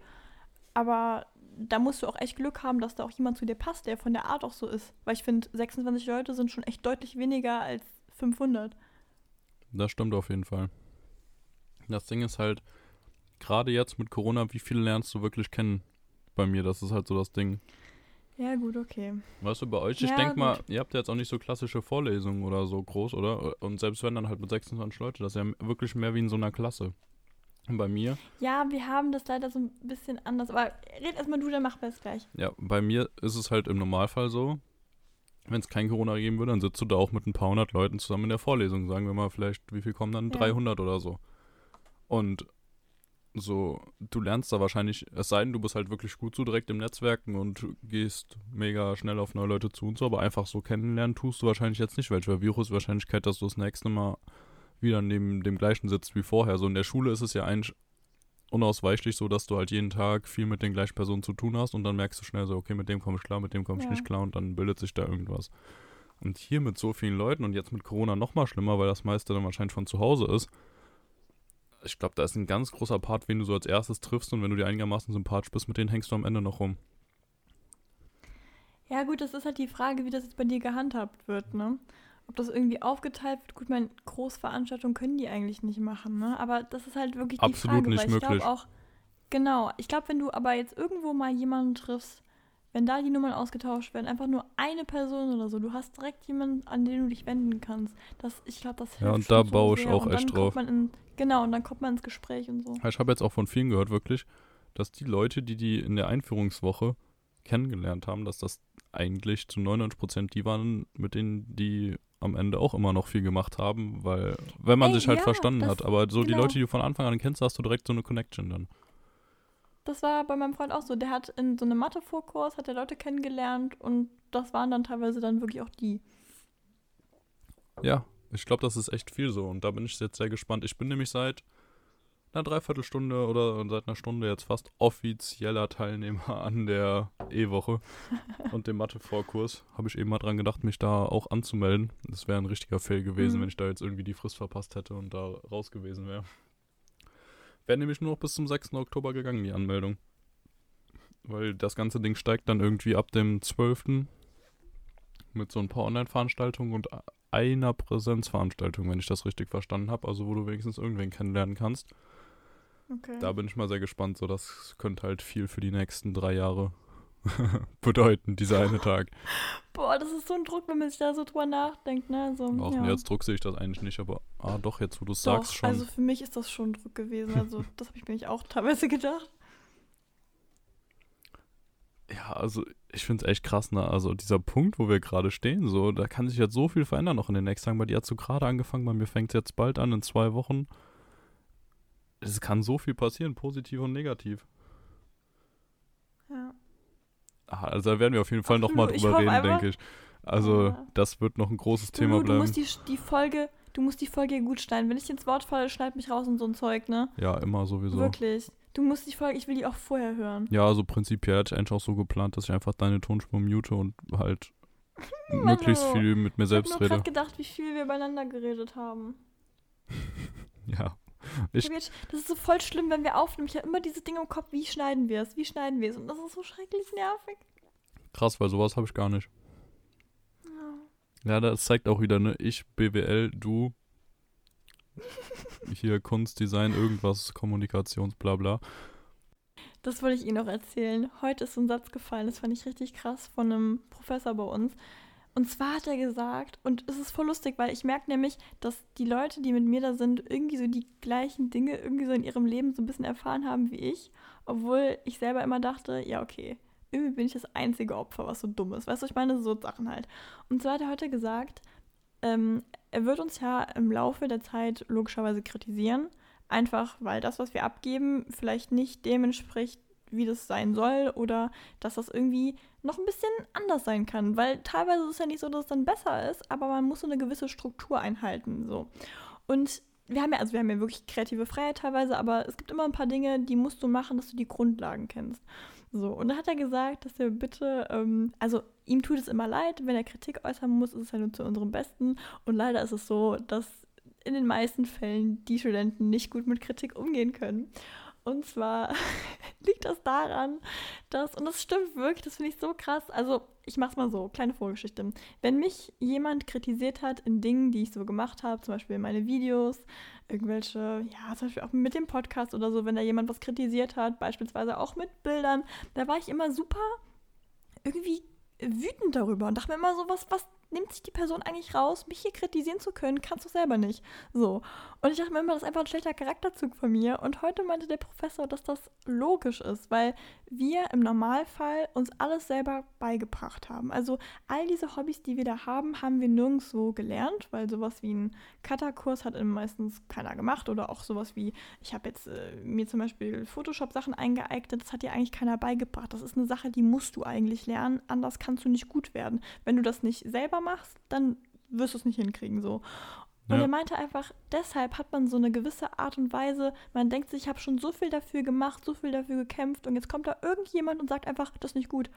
aber da musst du auch echt Glück haben, dass da auch jemand zu dir passt, der von der Art auch so ist. Weil ich finde, 26 Leute sind schon echt deutlich weniger als 500. Das stimmt auf jeden Fall. Das Ding ist halt, gerade jetzt mit Corona, wie viele lernst du wirklich kennen? Bei mir, das ist halt so das Ding. Ja, gut, okay. Weißt du, bei euch, ich Ja, denk mal, ihr habt ja jetzt auch nicht so klassische Vorlesungen oder so groß, oder? Und selbst wenn dann halt mit 26 Leute, das ist ja wirklich mehr wie in so einer Klasse. Und bei mir, Ja, wir haben das leider so ein bisschen anders. Aber red erstmal du, dann machen wir es gleich. ja, bei mir ist es halt im Normalfall so, wenn es kein Corona geben würde, dann sitzt du da auch mit ein paar hundert Leuten zusammen in der Vorlesung. Sagen wir mal, vielleicht, wie viel kommen dann? Ja. 300 oder so. Und so, du lernst da wahrscheinlich, es sei denn, du bist halt wirklich gut so direkt im Netzwerken und gehst mega schnell auf neue Leute zu und so, aber einfach so kennenlernen tust du wahrscheinlich jetzt nicht, welche Viruswahrscheinlichkeit, dass du das nächste Mal wieder neben dem gleichen sitzt wie vorher. So in der Schule ist es ja eigentlich unausweichlich so, dass du halt jeden Tag viel mit den gleichen Personen zu tun hast und dann merkst du schnell so, okay, mit dem komme ich klar, mit dem komme ich Ja. nicht klar und dann bildet sich da irgendwas. Und hier mit so vielen Leuten und jetzt mit Corona noch mal schlimmer, weil das meiste dann wahrscheinlich von zu Hause ist. Ich glaube, da ist ein ganz großer Part, wen du so als erstes triffst und wenn du dir einigermaßen sympathisch bist, mit denen hängst du am Ende noch rum. Ja, gut, das ist halt die Frage, wie das jetzt bei dir gehandhabt wird, ne? Ob das irgendwie aufgeteilt wird. Gut, meine Großveranstaltungen können die eigentlich nicht machen, ne? Aber das ist halt wirklich die Absolut Frage, nicht weil ich möglich. glaube auch, genau, ich glaube, wenn du aber jetzt irgendwo mal jemanden triffst, wenn da die Nummern ausgetauscht werden, einfach nur eine Person oder so, du hast direkt jemanden, an den du dich wenden kannst. Das, ich glaube, das hilft Ja, und da so baue ich sehr. auch und echt drauf. In, genau, und dann kommt man ins Gespräch und so. Ich habe jetzt auch von vielen gehört, wirklich, dass die Leute, die die in der Einführungswoche kennengelernt haben, dass das eigentlich zu 99% die waren, mit denen die am Ende auch immer noch viel gemacht haben, weil, wenn man Ey, sich halt ja, verstanden das- hat, aber so die genau. Leute, die du von Anfang an kennst, hast du direkt so eine Connection dann. Das war bei meinem Freund auch so. Der hat in so einem Mathe-Vorkurs, hat er Leute kennengelernt und das waren dann teilweise dann wirklich auch die. Ja, ich glaube, das ist echt viel so und da bin ich jetzt sehr gespannt. Ich bin nämlich seit einer Dreiviertelstunde oder seit einer Stunde jetzt fast offizieller Teilnehmer an der E-Woche und dem Mathe-Vorkurs. Habe ich eben mal dran gedacht, mich da auch anzumelden. Das wäre ein richtiger Fail gewesen, Mhm. wenn ich da jetzt irgendwie die Frist verpasst hätte und da raus gewesen wäre. Wäre nämlich nur noch bis zum 6. Oktober gegangen, die Anmeldung. Weil das ganze Ding steigt dann irgendwie ab dem 12. mit so ein paar Online-Veranstaltungen und einer Präsenzveranstaltung, wenn ich das richtig verstanden habe. Also wo du wenigstens irgendwen kennenlernen kannst. Okay. Da bin ich mal sehr gespannt. So, das könnte halt viel für die nächsten drei Jahre bedeuten, dieser eine Tag. Boah, das ist so ein Druck, wenn man sich da so drüber nachdenkt, ne? So, Auch ja. jetzt Druck sehe ich das eigentlich nicht, aber ah doch, jetzt wo du es sagst schon. Also für mich ist das schon Druck gewesen. Also das habe ich mir nicht auch teilweise gedacht. Ja, also ich finde es echt krass, ne? Also dieser Punkt, wo wir gerade stehen, so, da kann sich jetzt so viel verändern noch in den nächsten Tagen. Bei dir hat so gerade angefangen, bei mir fängt es jetzt bald an, in zwei Wochen. Es kann so viel passieren, positiv und negativ. Ja. Also da werden wir auf jeden Fall nochmal drüber reden, denke ich. Also Ja. das wird noch ein großes Thema Lulu, du bleiben. musst die, die Folge, du musst die Folge hier gut schneiden. Wenn ich ins Wort falle, schneid mich raus und so ein Zeug, ne? Ja, immer sowieso. Wirklich. Du musst die Folge, ich will die auch vorher hören. Ja, also prinzipiell hatte ich eigentlich auch so geplant, dass ich einfach deine Tonspur mute und halt möglichst viel mit mir Ich habe selbst nur rede. gerade gedacht, wie viel wir übereinander geredet haben. Ja. Ich, das ist so voll schlimm, wenn wir aufnehmen. Ich habe immer diese Dinge im Kopf, wie schneiden wir es, wie schneiden wir es. Und das ist so schrecklich nervig. krass, weil sowas habe ich gar nicht. Ja, das zeigt auch wieder, ne? Ich, BWL, du. Hier Kunst, Design, irgendwas, Kommunikations, bla bla. Das wollte ich Ihnen noch erzählen. Heute ist so ein Satz gefallen, das fand ich richtig krass, von einem Professor bei uns. Und zwar hat er gesagt, und es ist voll lustig, weil ich merke nämlich, dass die Leute, die mit mir da sind, irgendwie so die gleichen Dinge irgendwie so in ihrem Leben so ein bisschen erfahren haben wie ich. Obwohl ich selber immer dachte, ja, okay, irgendwie bin ich das einzige Opfer, was so dumm ist. Weißt du, ich meine, so Sachen halt. Und zwar hat er heute gesagt, ähm, er wird uns ja im Laufe der Zeit logischerweise kritisieren. Einfach weil das, was wir abgeben, vielleicht nicht dem entspricht, wie das sein soll oder dass das irgendwie noch ein bisschen anders sein kann. Weil teilweise ist es ja nicht so, dass es dann besser ist, aber man muss so eine gewisse Struktur einhalten. So. Und wir haben ja, also wir haben ja wirklich kreative Freiheit teilweise, aber es gibt immer ein paar Dinge, die musst du machen, dass du die Grundlagen kennst. So, und da hat er gesagt, dass er bitte, ähm, also ihm tut es immer leid, wenn er Kritik äußern muss, ist es ja nur zu unserem Besten. Und leider ist es so, dass in den meisten Fällen die Studenten nicht gut mit Kritik umgehen können. Und zwar liegt das daran, dass, und das stimmt wirklich, das finde ich so krass. Also, ich mach's mal so, kleine Vorgeschichte. Wenn mich jemand kritisiert hat in Dingen, die ich so gemacht habe, zum Beispiel meine Videos, irgendwelche, ja, zum Beispiel auch mit dem Podcast oder so, wenn da jemand was kritisiert hat, beispielsweise auch mit Bildern, da war ich immer super irgendwie wütend darüber und dachte mir immer so, was, was nimmt sich die Person eigentlich raus, mich hier kritisieren zu können, kannst du selber nicht. So. Und ich dachte mir immer, das ist einfach ein schlechter Charakterzug von mir. Und heute meinte der Professor, dass das logisch ist, weil wir im Normalfall uns alles selber beigebracht haben. Also all diese Hobbys, die wir da haben, haben wir nirgendwo gelernt, weil sowas wie ein Cutter-Kurs hat meistens keiner gemacht oder auch sowas wie, ich habe jetzt äh, mir zum Beispiel Photoshop-Sachen eingeeignet, das hat dir eigentlich keiner beigebracht. Das ist eine Sache, die musst du eigentlich lernen, anders kannst du nicht gut werden. Wenn du das nicht selber machst, dann wirst du es nicht hinkriegen so. Und Ja. er meinte einfach, deshalb hat man so eine gewisse Art und Weise, man denkt sich, ich habe schon so viel dafür gemacht, so viel dafür gekämpft und jetzt kommt da irgendjemand und sagt einfach, das ist nicht gut.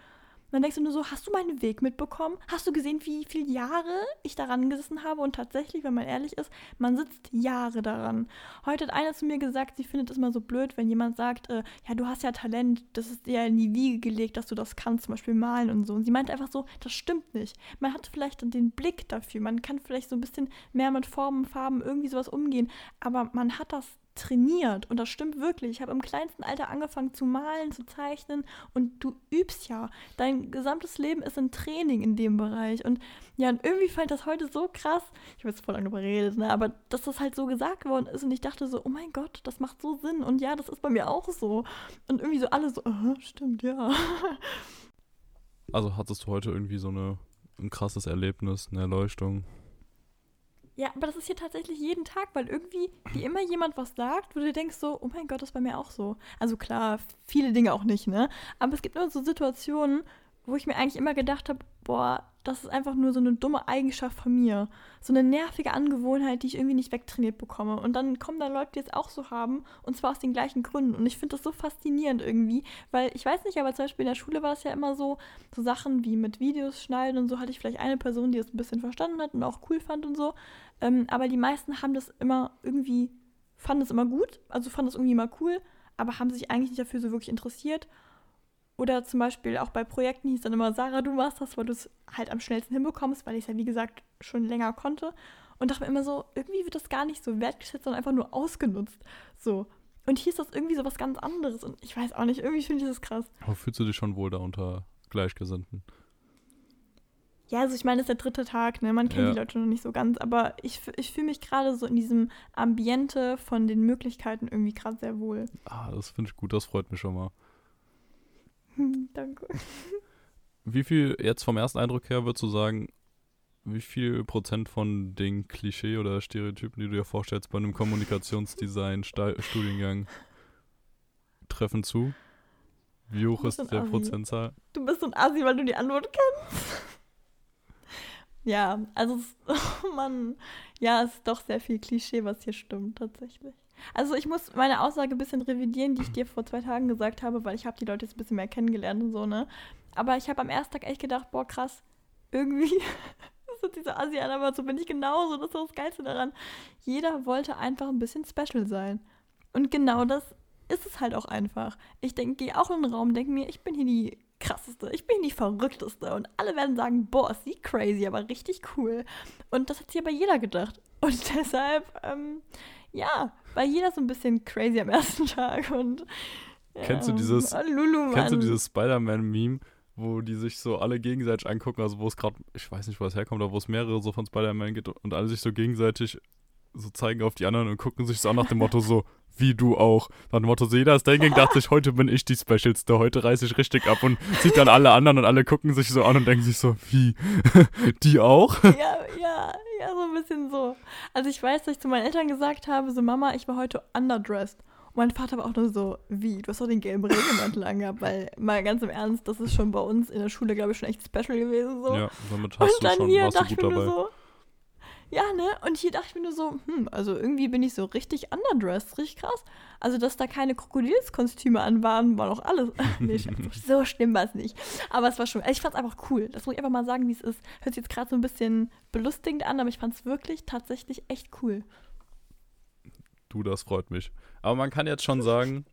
Dann denkst du nur so, hast du meinen Weg mitbekommen? Hast du gesehen, wie viele Jahre ich daran gesessen habe? Und tatsächlich, wenn man ehrlich ist, man sitzt Jahre daran. Heute hat einer zu mir gesagt, sie findet es immer so blöd, wenn jemand sagt, äh, ja, du hast ja Talent, das ist dir ja in die Wiege gelegt, dass du das kannst, zum Beispiel malen und so. Und sie meinte einfach so, das stimmt nicht. Man hat vielleicht den Blick dafür, man kann vielleicht so ein bisschen mehr mit Formen, Farben, irgendwie sowas umgehen, aber man hat das trainiert und das stimmt wirklich. Ich habe im kleinsten Alter angefangen zu malen, zu zeichnen und du übst ja. Dein gesamtes Leben ist ein Training in dem Bereich und ja, und irgendwie fand das heute so krass. Ich habe jetzt voll lange überredet, ne, aber dass das halt so gesagt worden ist und ich dachte so, oh mein Gott, das macht so Sinn und ja, das ist bei mir auch so und irgendwie so alle so, aha, stimmt, ja. Also hattest du heute irgendwie so eine, ein krasses Erlebnis, eine Erleuchtung? Ja, aber das ist hier tatsächlich jeden Tag, weil irgendwie wie immer jemand was sagt, wo du denkst so, oh mein Gott, das ist bei mir auch so. Also klar, viele Dinge auch nicht, ne? Aber es gibt immer so Situationen, wo ich mir eigentlich immer gedacht habe, boah, das ist einfach nur so eine dumme Eigenschaft von mir. So eine nervige Angewohnheit, die ich irgendwie nicht wegtrainiert bekomme. Und dann kommen da Leute, die es auch so haben, und zwar aus den gleichen Gründen. Und ich finde das so faszinierend irgendwie, weil ich weiß nicht, aber zum Beispiel in der Schule war es ja immer so, so Sachen wie mit Videos schneiden und so hatte ich vielleicht eine Person, die es ein bisschen verstanden hat und auch cool fand und so. Ähm, aber die meisten haben das immer irgendwie, fanden es immer gut, also fanden es irgendwie immer cool, aber haben sich eigentlich nicht dafür so wirklich interessiert. Oder zum Beispiel auch bei Projekten hieß dann immer, Sarah, du machst das, weil du es halt am schnellsten hinbekommst, weil ich es ja wie gesagt schon länger konnte. Und dachte mir immer so, irgendwie wird das gar nicht so wertgeschätzt, sondern einfach nur ausgenutzt. So. Und hier ist das irgendwie so was ganz anderes. Und ich weiß auch nicht, irgendwie finde ich das krass. Aber fühlst du dich schon wohl da unter Gleichgesinnten? Ja, also ich meine, es ist der dritte Tag, ne? Man kennt Ja. die Leute noch nicht so ganz, aber ich, ich fühle mich gerade so in diesem Ambiente von den Möglichkeiten irgendwie gerade sehr wohl. Ah, das finde ich gut, das freut mich schon mal. Danke. Wie viel, jetzt vom ersten Eindruck her, würdest du sagen, wie viel Prozent von den Klischee oder Stereotypen, die du dir vorstellst bei einem Kommunikationsdesign-Studiengang, treffen zu? Wie hoch ist der Assi. Prozentzahl? Du bist so ein Assi, weil du die Antwort kennst. ja, also, es, oh Mann, ja, es ist doch sehr viel Klischee, was hier stimmt, tatsächlich. Also ich muss meine Aussage ein bisschen revidieren, die ich dir vor zwei Tagen gesagt habe, weil ich habe die Leute jetzt ein bisschen mehr kennengelernt und so, ne? Aber ich habe am ersten Tag echt gedacht, boah, krass, irgendwie sind diese Assi aber so bin ich genauso, das ist das Geilste daran. Jeder wollte einfach ein bisschen special sein. Und genau das ist es halt auch einfach. Ich denke, gehe auch in den Raum, denke mir, ich bin hier die krasseste, ich bin die verrückteste. Und alle werden sagen, boah, ist sie crazy, aber richtig cool. Und das hat sich aber jeder gedacht. Und deshalb, ähm, ja, war jeder so ein bisschen crazy am ersten Tag. Und ja, Kennst du dieses, oh, Lulu, kennst du dieses Spider-Man-Meme, wo die sich so alle gegenseitig angucken, also wo es gerade, ich weiß nicht, wo es herkommt, aber wo es mehrere so von Spider-Man gibt und alle sich so gegenseitig so zeigen auf die anderen und gucken sich so an nach dem Motto so, wie du auch. Nach dem Motto so, jeder ist dahin dachte sich, heute bin ich die Specialste, heute reiße ich richtig ab und sieht dann alle anderen und alle gucken sich so an und denken sich so, wie, die auch? Ja, ja, ja, so ein bisschen so. Also ich weiß, dass ich zu meinen Eltern gesagt habe, so Mama, ich war heute underdressed. Und mein Vater war auch nur so, wie, du hast doch den gelben Regenmantel angehabt, weil mal ganz im Ernst, das ist schon bei uns in der Schule, glaube ich, schon echt special gewesen. So. Ja, damit Und hast du dann schon, hier warst dachte ich mir nur dabei. so, ja, ne? Und hier dachte ich mir nur so, hm, also irgendwie bin ich so richtig underdressed, richtig krass. Also, dass da keine Krokodilskostüme an waren, war doch alles. nee, so schlimm war es nicht. Aber es war schon, also ich fand es einfach cool. Das muss ich einfach mal sagen, wie es ist. Hört sich jetzt gerade so ein bisschen belustigend an, aber ich fand es wirklich tatsächlich echt cool. Du, das freut mich. Aber man kann jetzt schon sagen,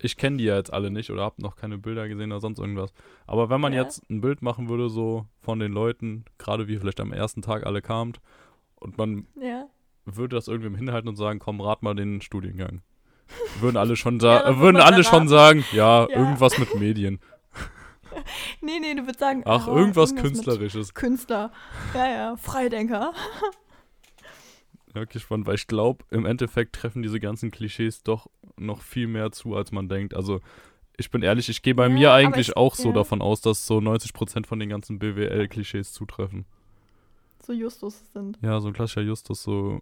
ich kenne die ja jetzt alle nicht oder habe noch keine Bilder gesehen oder sonst irgendwas. Aber wenn man Ja. jetzt ein Bild machen würde, so von den Leuten, gerade wie vielleicht am ersten Tag alle kamt, und man Ja. würde das irgendwem hinhalten und sagen, komm, rat mal den Studiengang. Würden alle schon, sa Ja, würden alle schon sagen, ja, irgendwas mit Medien. Nee, nee, du würdest sagen, Ach, ah, irgendwas mit Künstlerisches. Künstler. Ja, ja, Freidenker. Ja, okay, spannend, weil ich glaube, im Endeffekt treffen diese ganzen Klischees doch noch viel mehr zu, als man denkt. Also, ich bin ehrlich, ich gehe bei Ja, mir eigentlich ich- auch so ja. davon aus, dass so 90% von den ganzen BWL-Klischees zutreffen. So Justus sind. Ja, so ein klassischer Justus, so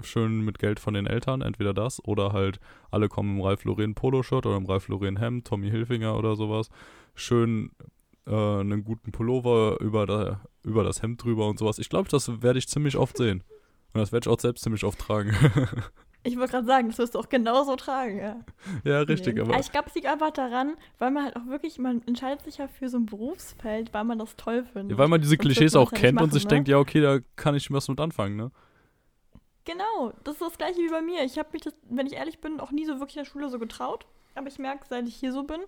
schön mit Geld von den Eltern, entweder das oder halt alle kommen im Ralph Lauren Poloshirt oder im Ralph Lauren Hemd, Tommy Hilfinger oder sowas. Schön äh, einen guten Pullover über, da, über das Hemd drüber und sowas. Ich glaube, das werde ich ziemlich oft sehen. Und das werde ich auch selbst ziemlich oft tragen. Ich wollte gerade sagen, das wirst du auch genauso tragen, ja. ja, richtig, Nee. aber. Ich glaube, es liegt einfach daran, weil man halt auch wirklich, man entscheidet sich ja für so ein Berufsfeld, weil man das toll findet. Ja, weil man diese Klischees auch ja kennt nicht und sich machen, denkt, ne? ja, okay, da kann ich was mit anfangen, ne? Genau, das ist das gleiche wie bei mir. Ich habe mich das, wenn ich ehrlich bin, auch nie so wirklich in der Schule so getraut. Aber ich merke, seit ich hier so bin,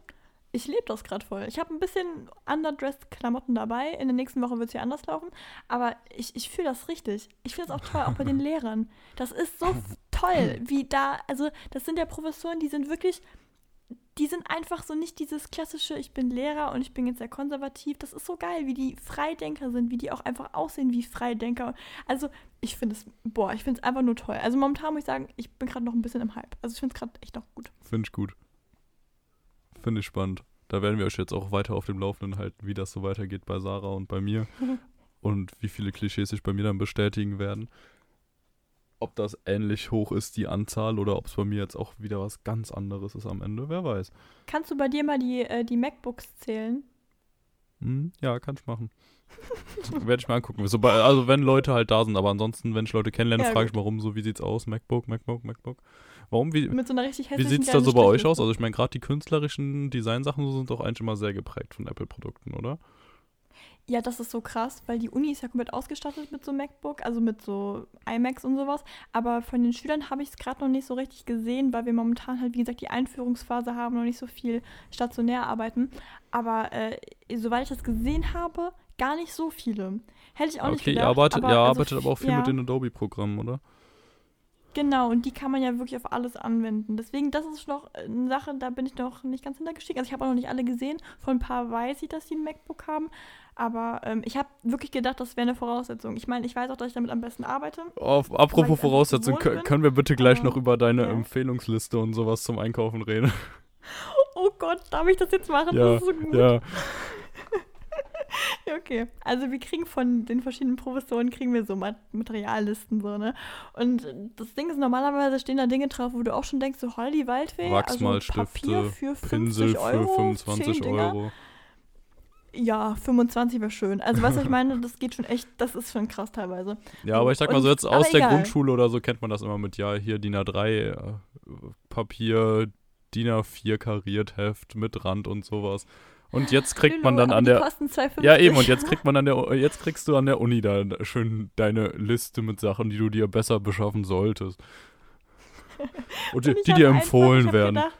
ich lebe das gerade voll. Ich habe ein bisschen underdressed Klamotten dabei. In der nächsten Woche wird es hier anders laufen. Aber ich, ich fühle das richtig. Ich finde das auch toll, auch bei den Lehrern. Das ist so toll, wie da, also das sind ja Professoren, die sind wirklich, die sind einfach so nicht dieses klassische, ich bin Lehrer und ich bin jetzt sehr konservativ. Das ist so geil, wie die Freidenker sind, wie die auch einfach aussehen wie Freidenker. Also ich finde es, boah, ich finde es einfach nur toll. Also momentan muss ich sagen, ich bin gerade noch ein bisschen im Hype. Also ich finde es gerade echt noch gut. Finde ich gut. Finde ich spannend. Da werden wir euch jetzt auch weiter auf dem Laufenden halten, wie das so weitergeht bei Sarah und bei mir. und wie viele Klischees sich bei mir dann bestätigen werden. Ob das ähnlich hoch ist, die Anzahl, oder ob es bei mir jetzt auch wieder was ganz anderes ist am Ende, wer weiß. Kannst du bei dir mal die, äh, die MacBooks zählen? Hm, ja, kann ich machen. Werde ich mir angucken. So bei, also wenn Leute halt da sind, aber ansonsten, wenn ich Leute kennenlerne, Ja, frage ich mal rum, so wie sieht's aus? MacBook, MacBook, MacBook. Warum? Wie, Mit so einer richtig wie hässlichen sieht's da so bei euch aus? Also ich meine, gerade die künstlerischen Designsachen so sind doch eigentlich immer sehr geprägt von Apple-Produkten, oder? Ja, das ist so krass, weil die Uni ist ja komplett ausgestattet mit so MacBook, also mit so iMacs und sowas. Aber von den Schülern habe ich es gerade noch nicht so richtig gesehen, weil wir momentan halt, wie gesagt, die Einführungsphase haben, noch nicht so viel stationär arbeiten. Aber äh, soweit ich das gesehen habe, gar nicht so viele. Hätte ich auch nicht okay, gedacht. ihr arbeitet, aber, ihr also arbeitet aber auch viel ja. mit den Adobe-Programmen, oder? Genau, und die kann man ja wirklich auf alles anwenden. Deswegen, das ist noch eine Sache, da bin ich noch nicht ganz hintergestiegen. Also ich habe auch noch nicht alle gesehen. Von ein paar weiß ich, dass die ein MacBook haben. Aber ähm, ich habe wirklich gedacht, das wäre eine Voraussetzung. Ich meine, ich weiß auch, dass ich damit am besten arbeite. Auf, apropos bin, können wir bitte gleich noch über deine ja. Empfehlungsliste und sowas zum Einkaufen reden? Oh Gott, darf ich das jetzt machen? ja, das ist so gut. ja. Okay, also wir kriegen von den verschiedenen Professoren kriegen wir so Mat Materiallisten so, ne? Und das Ding ist, normalerweise stehen da Dinge drauf, wo du auch schon denkst, so Holly Waldfee, Wachsmalstifte, also Papier für 50 Pinsel Euro, für 25 10 Dinger. Euro. Ja, 25 wäre schön. Also was ich meine, das geht schon echt, das ist schon krass teilweise. Ja, aber ich sag mal so, jetzt aus der egal. Grundschule oder so kennt man das immer mit, ja, hier DIN A3 äh, Papier, DIN A4 kariert Heft mit Rand und sowas. Und jetzt kriegt man Lulu, dann aber an der kosten 2,50. Ja, eben, und jetzt kriegt man an der jetzt kriegst du an der Uni da schön deine Liste mit Sachen, die du dir besser beschaffen solltest. Und die, die dir einfach- empfohlen hab werden. Gedacht,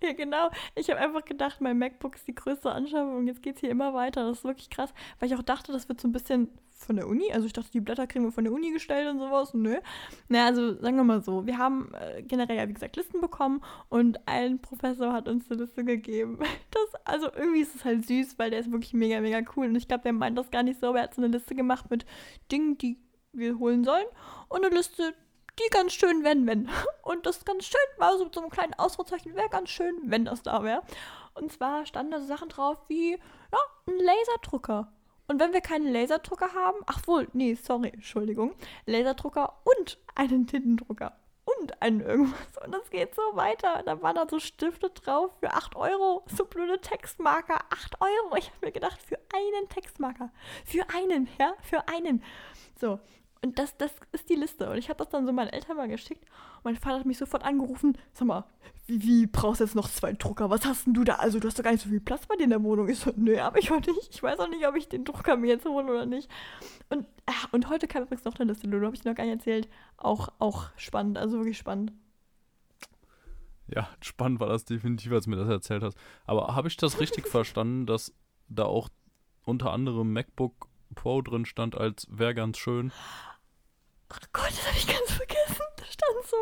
ja, genau. Ich habe einfach gedacht, mein MacBook ist die größte Anschaffung jetzt geht es hier immer weiter. Das ist wirklich krass, weil ich auch dachte, das wird so ein bisschen von der Uni. Also ich dachte, die Blätter kriegen wir von der Uni gestellt und sowas. Nö. Na, also sagen wir mal so, wir haben äh, generell ja, wie gesagt, Listen bekommen und ein Professor hat uns eine Liste gegeben. Das, also irgendwie ist es halt süß, weil der ist wirklich mega, mega cool. Und ich glaube, der meint das gar nicht so, er hat so eine Liste gemacht mit Dingen, die wir holen sollen und eine Liste, die ganz schön, wenn, wenn. Und das ganz schön war so mit so einem kleinen Ausrufezeichen, wäre ganz schön, wenn das da wäre. Und zwar standen da so Sachen drauf wie, ja, ein Laserdrucker. Und wenn wir keinen Laserdrucker haben, ach wohl, nee, sorry, Entschuldigung, Laserdrucker und einen Tintendrucker und einen irgendwas. Und das geht so weiter. Da waren da so Stifte drauf für 8 Euro. So blöde Textmarker, 8 Euro. Ich habe mir gedacht, für einen Textmarker. Für einen, ja, für einen. So, und das, das ist die Liste. Und ich habe das dann so meinen Eltern mal geschickt. Und mein Vater hat mich sofort angerufen. Sag mal, wie, wie brauchst du jetzt noch zwei Drucker? Was hast denn du da? Also, du hast doch gar nicht so viel Platz bei dir in der Wohnung. Ich so, nö, aber ich auch nicht. Ich weiß auch nicht, ob ich den Drucker mir jetzt hole oder nicht. Und, ah, und heute kam übrigens noch eine Liste, Lulu, habe ich noch gar nicht erzählt. Auch, auch spannend, also wirklich spannend. Ja, spannend war das definitiv, als du mir das erzählt hast. Aber habe ich das richtig verstanden, dass da auch unter anderem MacBook Pro drin stand, als wäre ganz schön? Ach Gott, das habe ich ganz vergessen. Da stand so,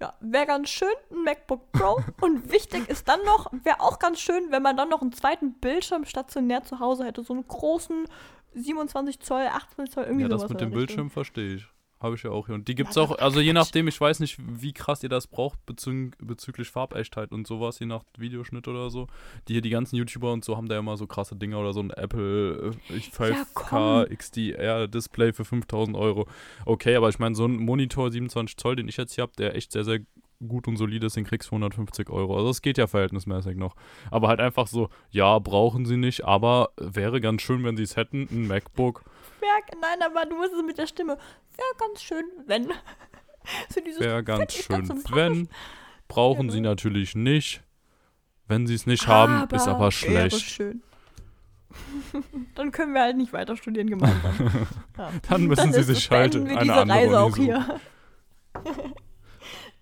ja, wäre ganz schön, ein MacBook Pro. Und wichtig ist dann noch, wäre auch ganz schön, wenn man dann noch einen zweiten Bildschirm stationär zu Hause hätte. So einen großen 27 Zoll, 18 Zoll, irgendwie Ja, das sowas. mit dem. Bildschirm verstehe ich. Habe ich ja auch hier. Und die gibt es Ja, auch, also je nachdem, ich weiß nicht, wie krass ihr das braucht bezü bezüglich Farbechtheit und sowas, je nach Videoschnitt oder so. Die hier, die ganzen YouTuber und so haben da ja immer so krasse Dinger oder so ein Apple äh, 5K komm. XDR Display für 5000 Euro. Okay, aber ich meine, so ein Monitor 27 Zoll, den ich jetzt hier habe, der echt sehr, sehr gut und solide ist, den kriegst du für 150 Euro. Also es geht ja verhältnismäßig noch. Aber halt einfach so, ja, brauchen sie nicht, aber wäre ganz schön, wenn sie es hätten, ein MacBook. Wär, nein, aber du musst es mit der Stimme. Wäre ganz schön, wenn. so Wäre ganz ganz schön. sympathisch. Wenn, brauchen Ja, sie natürlich nicht. Wenn sie es nicht haben, ist aber schlecht. schön. Dann können wir halt nicht weiter studieren gemeinsam. Ja. Dann müssen sie ist sich halt wir eine diese andere Reise auch hier.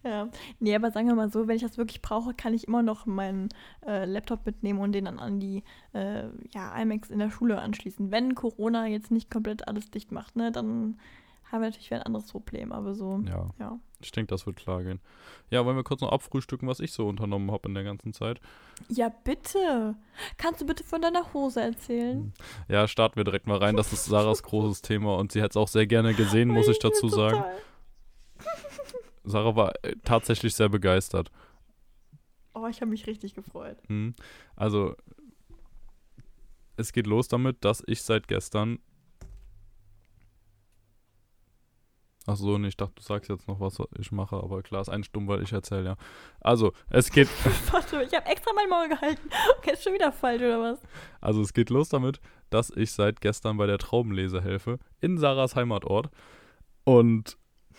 ja. Nee, aber sagen wir mal so, wenn ich das wirklich brauche, kann ich immer noch meinen äh, Laptop mitnehmen und den dann an die äh, ja, IMAX in der Schule anschließen. Wenn Corona jetzt nicht komplett alles dicht macht, ne, dann haben wir natürlich wieder ein anderes Problem. Aber so, Ja, ja. ich denke, das wird klar gehen. Ja, wollen wir kurz noch abfrühstücken, was ich so unternommen habe in der ganzen Zeit? Ja, bitte. Kannst du bitte von deiner Hose erzählen? Ja, starten wir direkt mal rein. Das ist Sarahs großes Thema und sie hätte es auch sehr gerne gesehen, muss ich dazu sagen. Total. Sarah war äh, tatsächlich sehr begeistert. Oh, ich habe mich richtig gefreut. Hm. Also, es geht los damit, dass ich seit gestern. Ach so, nee, ich dachte, du sagst jetzt noch, was ich mache, aber klar, ist ein Stumm, weil ich erzähle, ja. Also, es geht, Warte, ich habe extra mein Maul gehalten. Okay, ist schon wieder falsch, oder was? also es geht los damit, dass ich seit gestern bei der Traubenlese helfe, in Sarahs Heimatort. Und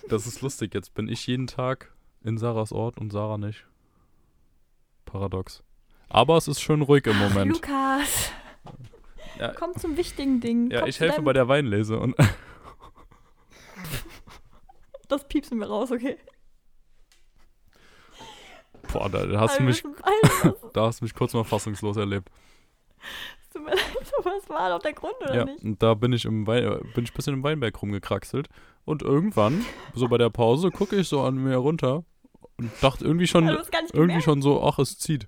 das ist lustig, jetzt bin ich jeden Tag in Sarahs Ort und Sarah nicht. Paradox. Aber es ist schön ruhig im Moment. Lukas, Ja, komm zum wichtigen Ding. ja Komm ich helfe bei der Weinlese und Das piepsen wir raus, okay? boah, da hast du mich Da hast du mich kurz mal fassungslos erlebt. tut mir leid, aber was war doch der Grund, oder Ja, nicht? und da bin ich im Wein, äh, bin ich ein bisschen im Weinberg rumgekraxelt. Und irgendwann, so bei der Pause, gucke ich so an mir runter und dachte irgendwie schon, nicht irgendwie gemerkt. schon so, ach, es zieht.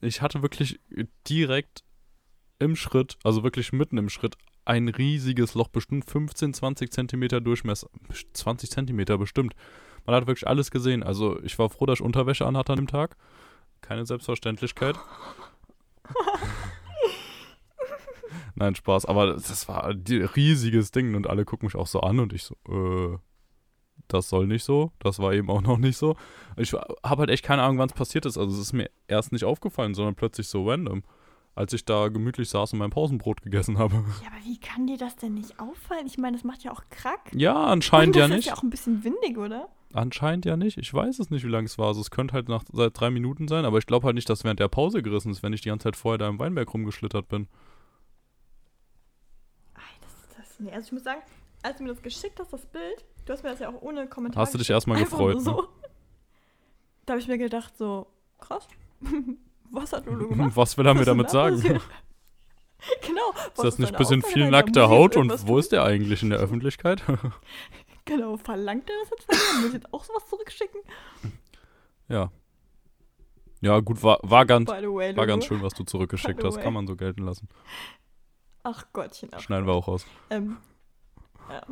Ich hatte wirklich direkt im Schritt, also wirklich mitten im Schritt, ein riesiges Loch, bestimmt 15, 20 Zentimeter Durchmesser. 20 Zentimeter bestimmt. Man hat wirklich alles gesehen. Also ich war froh, dass ich Unterwäsche anhatte an dem Tag. Keine Selbstverständlichkeit. Nein, Spaß. Aber das war ein riesiges Ding und alle gucken mich auch so an und ich so, äh, das soll nicht so. Das war eben auch noch nicht so. Ich habe halt echt keine Ahnung, wann es passiert ist. Also es ist mir erst nicht aufgefallen, sondern plötzlich so random. Als ich da gemütlich saß und mein Pausenbrot gegessen habe. Ja, aber wie kann dir das denn nicht auffallen? Ich meine, das macht ja auch Krack. Ja, anscheinend ja das nicht. ist ja auch ein bisschen windig, oder? Anscheinend ja nicht. Ich weiß es nicht, wie lange es war. Also es könnte halt nach seit drei Minuten sein, aber ich glaube halt nicht, dass während der Pause gerissen ist, wenn ich die ganze Zeit vorher da im Weinberg rumgeschlittert bin. Ei, das, das, nee, also ich muss sagen, als du mir das geschickt hast, das Bild, du hast mir das ja auch ohne Kommentar Hast du dich erstmal gefreut, ne? so. da habe ich mir gedacht, so, krass. was hat Lulu gemacht? Was will er mir damit sagen? genau. Ist das nicht ein bisschen viel dahinter? nackte Muss ich Haut und wo ist der eigentlich in der Öffentlichkeit? Genau, verlangt er das jetzt von mir? Muss ich jetzt auch sowas zurückschicken? ja. Ja, gut, war, war, ganz, way, war ganz schön, was du zurückgeschickt hast. Kann man so gelten lassen. Ach Gottchen. Ach Schneiden wir auch raus. Ähm, ja.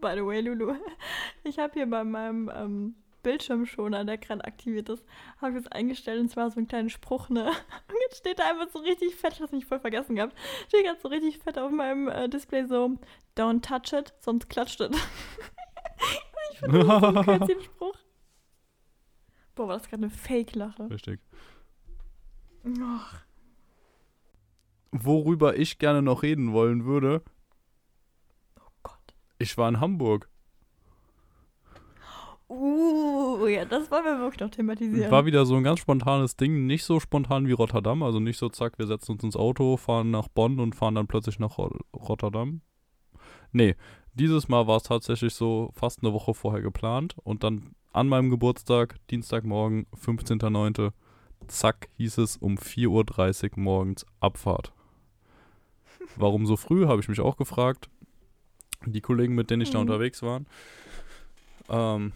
By the way, Lulu, ich habe hier bei meinem ähm, Bildschirmschoner, der gerade aktiviert ist, habe ich es eingestellt und zwar so einen kleinen Spruch, ne? Und jetzt steht da einfach so richtig fett, ich habe mich voll vergessen gehabt, steht gerade so richtig fett auf meinem äh, Display so, don't touch it, sonst klatscht it. ich finde das so einen Spruch. Boah, war das gerade eine Fake-Lache. Richtig. Ach, Worüber ich gerne noch reden wollen würde, oh Gott. ich war in Hamburg. Uh, ja, das wollen wir wirklich noch thematisieren. War wieder so ein ganz spontanes Ding, nicht so spontan wie Rotterdam, also nicht so zack, wir setzen uns ins Auto, fahren nach Bonn und fahren dann plötzlich nach Ro- Rotterdam. Nee, dieses Mal war es tatsächlich so fast eine Woche vorher geplant und dann an meinem Geburtstag, Dienstagmorgen, 15.09., zack, hieß es um 4.30 Uhr morgens Abfahrt. Warum so früh, habe ich mich auch gefragt. Die Kollegen, mit denen ich da Mhm. unterwegs war, ähm,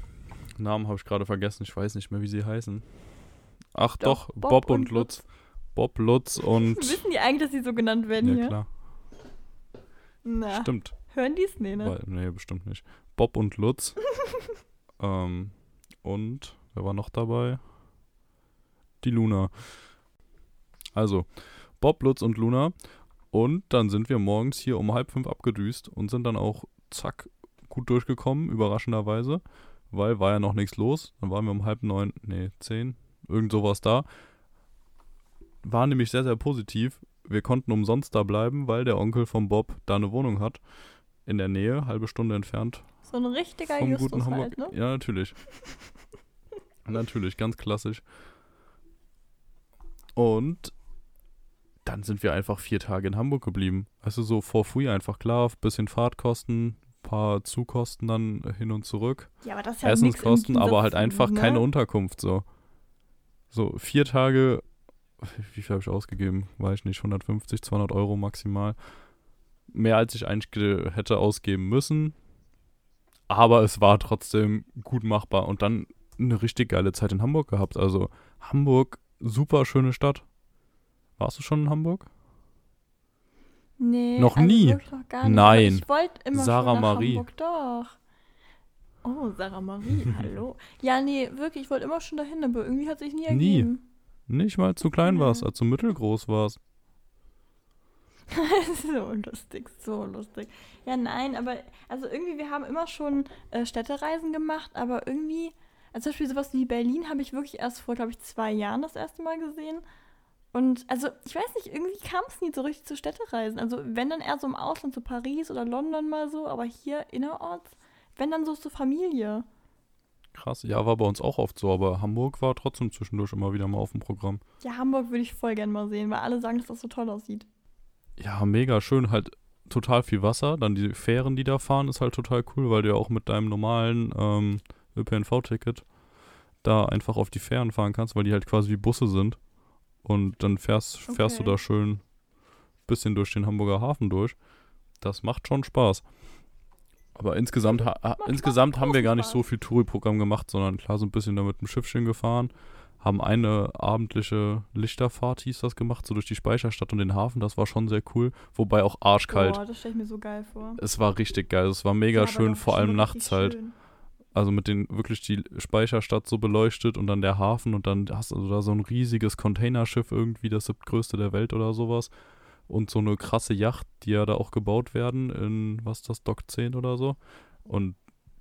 Namen habe ich gerade vergessen, ich weiß nicht mehr, wie sie heißen. Ach doch, Doch, Bob, Bob und und Lutz. Bob, Lutz und. Wissen die eigentlich, dass sie so genannt werden ja, hier? klar. Na, Stimmt. hören die es? Nee, ne? Weil, nee, bestimmt nicht. Bob und Lutz. ähm, und, wer war noch dabei? Die Luna. Also, Bob, Lutz und Luna. Und dann sind wir morgens hier um halb fünf abgedüst und sind dann auch, zack, gut durchgekommen, überraschenderweise. Weil war ja noch nichts los. Dann waren wir um halb neun, nee, zehn, irgend sowas da. War nämlich sehr, sehr positiv. Wir konnten umsonst da bleiben, weil der Onkel von Bob da eine Wohnung hat. In der Nähe, halbe Stunde entfernt So ein richtiger vom Justus guten Hamburg. halt, ne? Ja, natürlich. natürlich, ganz klassisch. Und dann sind wir einfach vier Tage in Hamburg geblieben. Also so for free einfach klar, bisschen Fahrtkosten, paar Zugkosten dann hin und zurück. Ja, aber das ist ja Essenskosten, aber halt einfach ne? keine Unterkunft so. So vier Tage, wie viel habe ich ausgegeben? Weiß ich nicht, 150, 200 Euro maximal. Mehr als ich eigentlich ge- hätte ausgeben müssen. Aber es war trotzdem gut machbar und dann eine richtig geile Zeit in Hamburg gehabt. Also Hamburg, super schöne Stadt. Warst du schon in Hamburg? Nee, Noch also nie? Noch gar nicht. Nein. Ich wollte immer Sarah schon nach Marie. Hamburg, doch. Oh, Sarah Marie, hallo. Ja, nee, wirklich, ich wollte immer schon dahin, aber irgendwie hat sich nie Nie. ergeben. Nicht mal zu klein warst, Nee. als du mittelgroß warst. so lustig, so lustig. Ja, nein, aber also irgendwie, wir haben immer schon äh, Städtereisen gemacht, aber irgendwie, also zum Beispiel sowas wie Berlin habe ich wirklich erst vor, glaube ich, zwei Jahren das erste Mal gesehen. Und also, ich weiß nicht, irgendwie kam es nie so richtig zu Städtereisen. Also, wenn dann eher so im Ausland, so Paris oder London mal so, aber hier innerorts, wenn dann so zur Familie. Krass. Ja, war bei uns auch oft so, aber Hamburg war trotzdem zwischendurch immer wieder mal auf dem Programm. Ja, Hamburg würde ich voll gern mal sehen, weil alle sagen, dass das so toll aussieht. Ja, mega schön. Halt total viel Wasser. Dann die Fähren, die da fahren, ist halt total cool, weil du ja auch mit deinem normalen ähm, ÖPNV-Ticket da einfach auf die Fähren fahren kannst, weil die halt quasi wie Busse sind. Und dann fährst, fährst du Okay. da schön bisschen durch den Hamburger Hafen durch. Das macht schon Spaß. Aber insgesamt, ha insgesamt haben wir gar nicht so viel Touri-Programm gemacht, sondern klar so ein bisschen da mit dem Schiffchen gefahren. Haben eine abendliche Lichterfahrt, hieß das, gemacht, so durch die Speicherstadt und den Hafen. Das war schon sehr cool. Wobei auch arschkalt. Boah, das stelle ich mir so geil vor. Es war richtig geil. Es war mega Ja, schön, vor allem nachts halt. schön. Also mit den wirklich die Speicherstadt so beleuchtet und dann der Hafen und dann hast du da so ein riesiges Containerschiff irgendwie, das siebtgrößte der Welt oder sowas. Und so eine krasse Yacht, die ja da auch gebaut werden in, was ist das, Dock 10 oder so. Und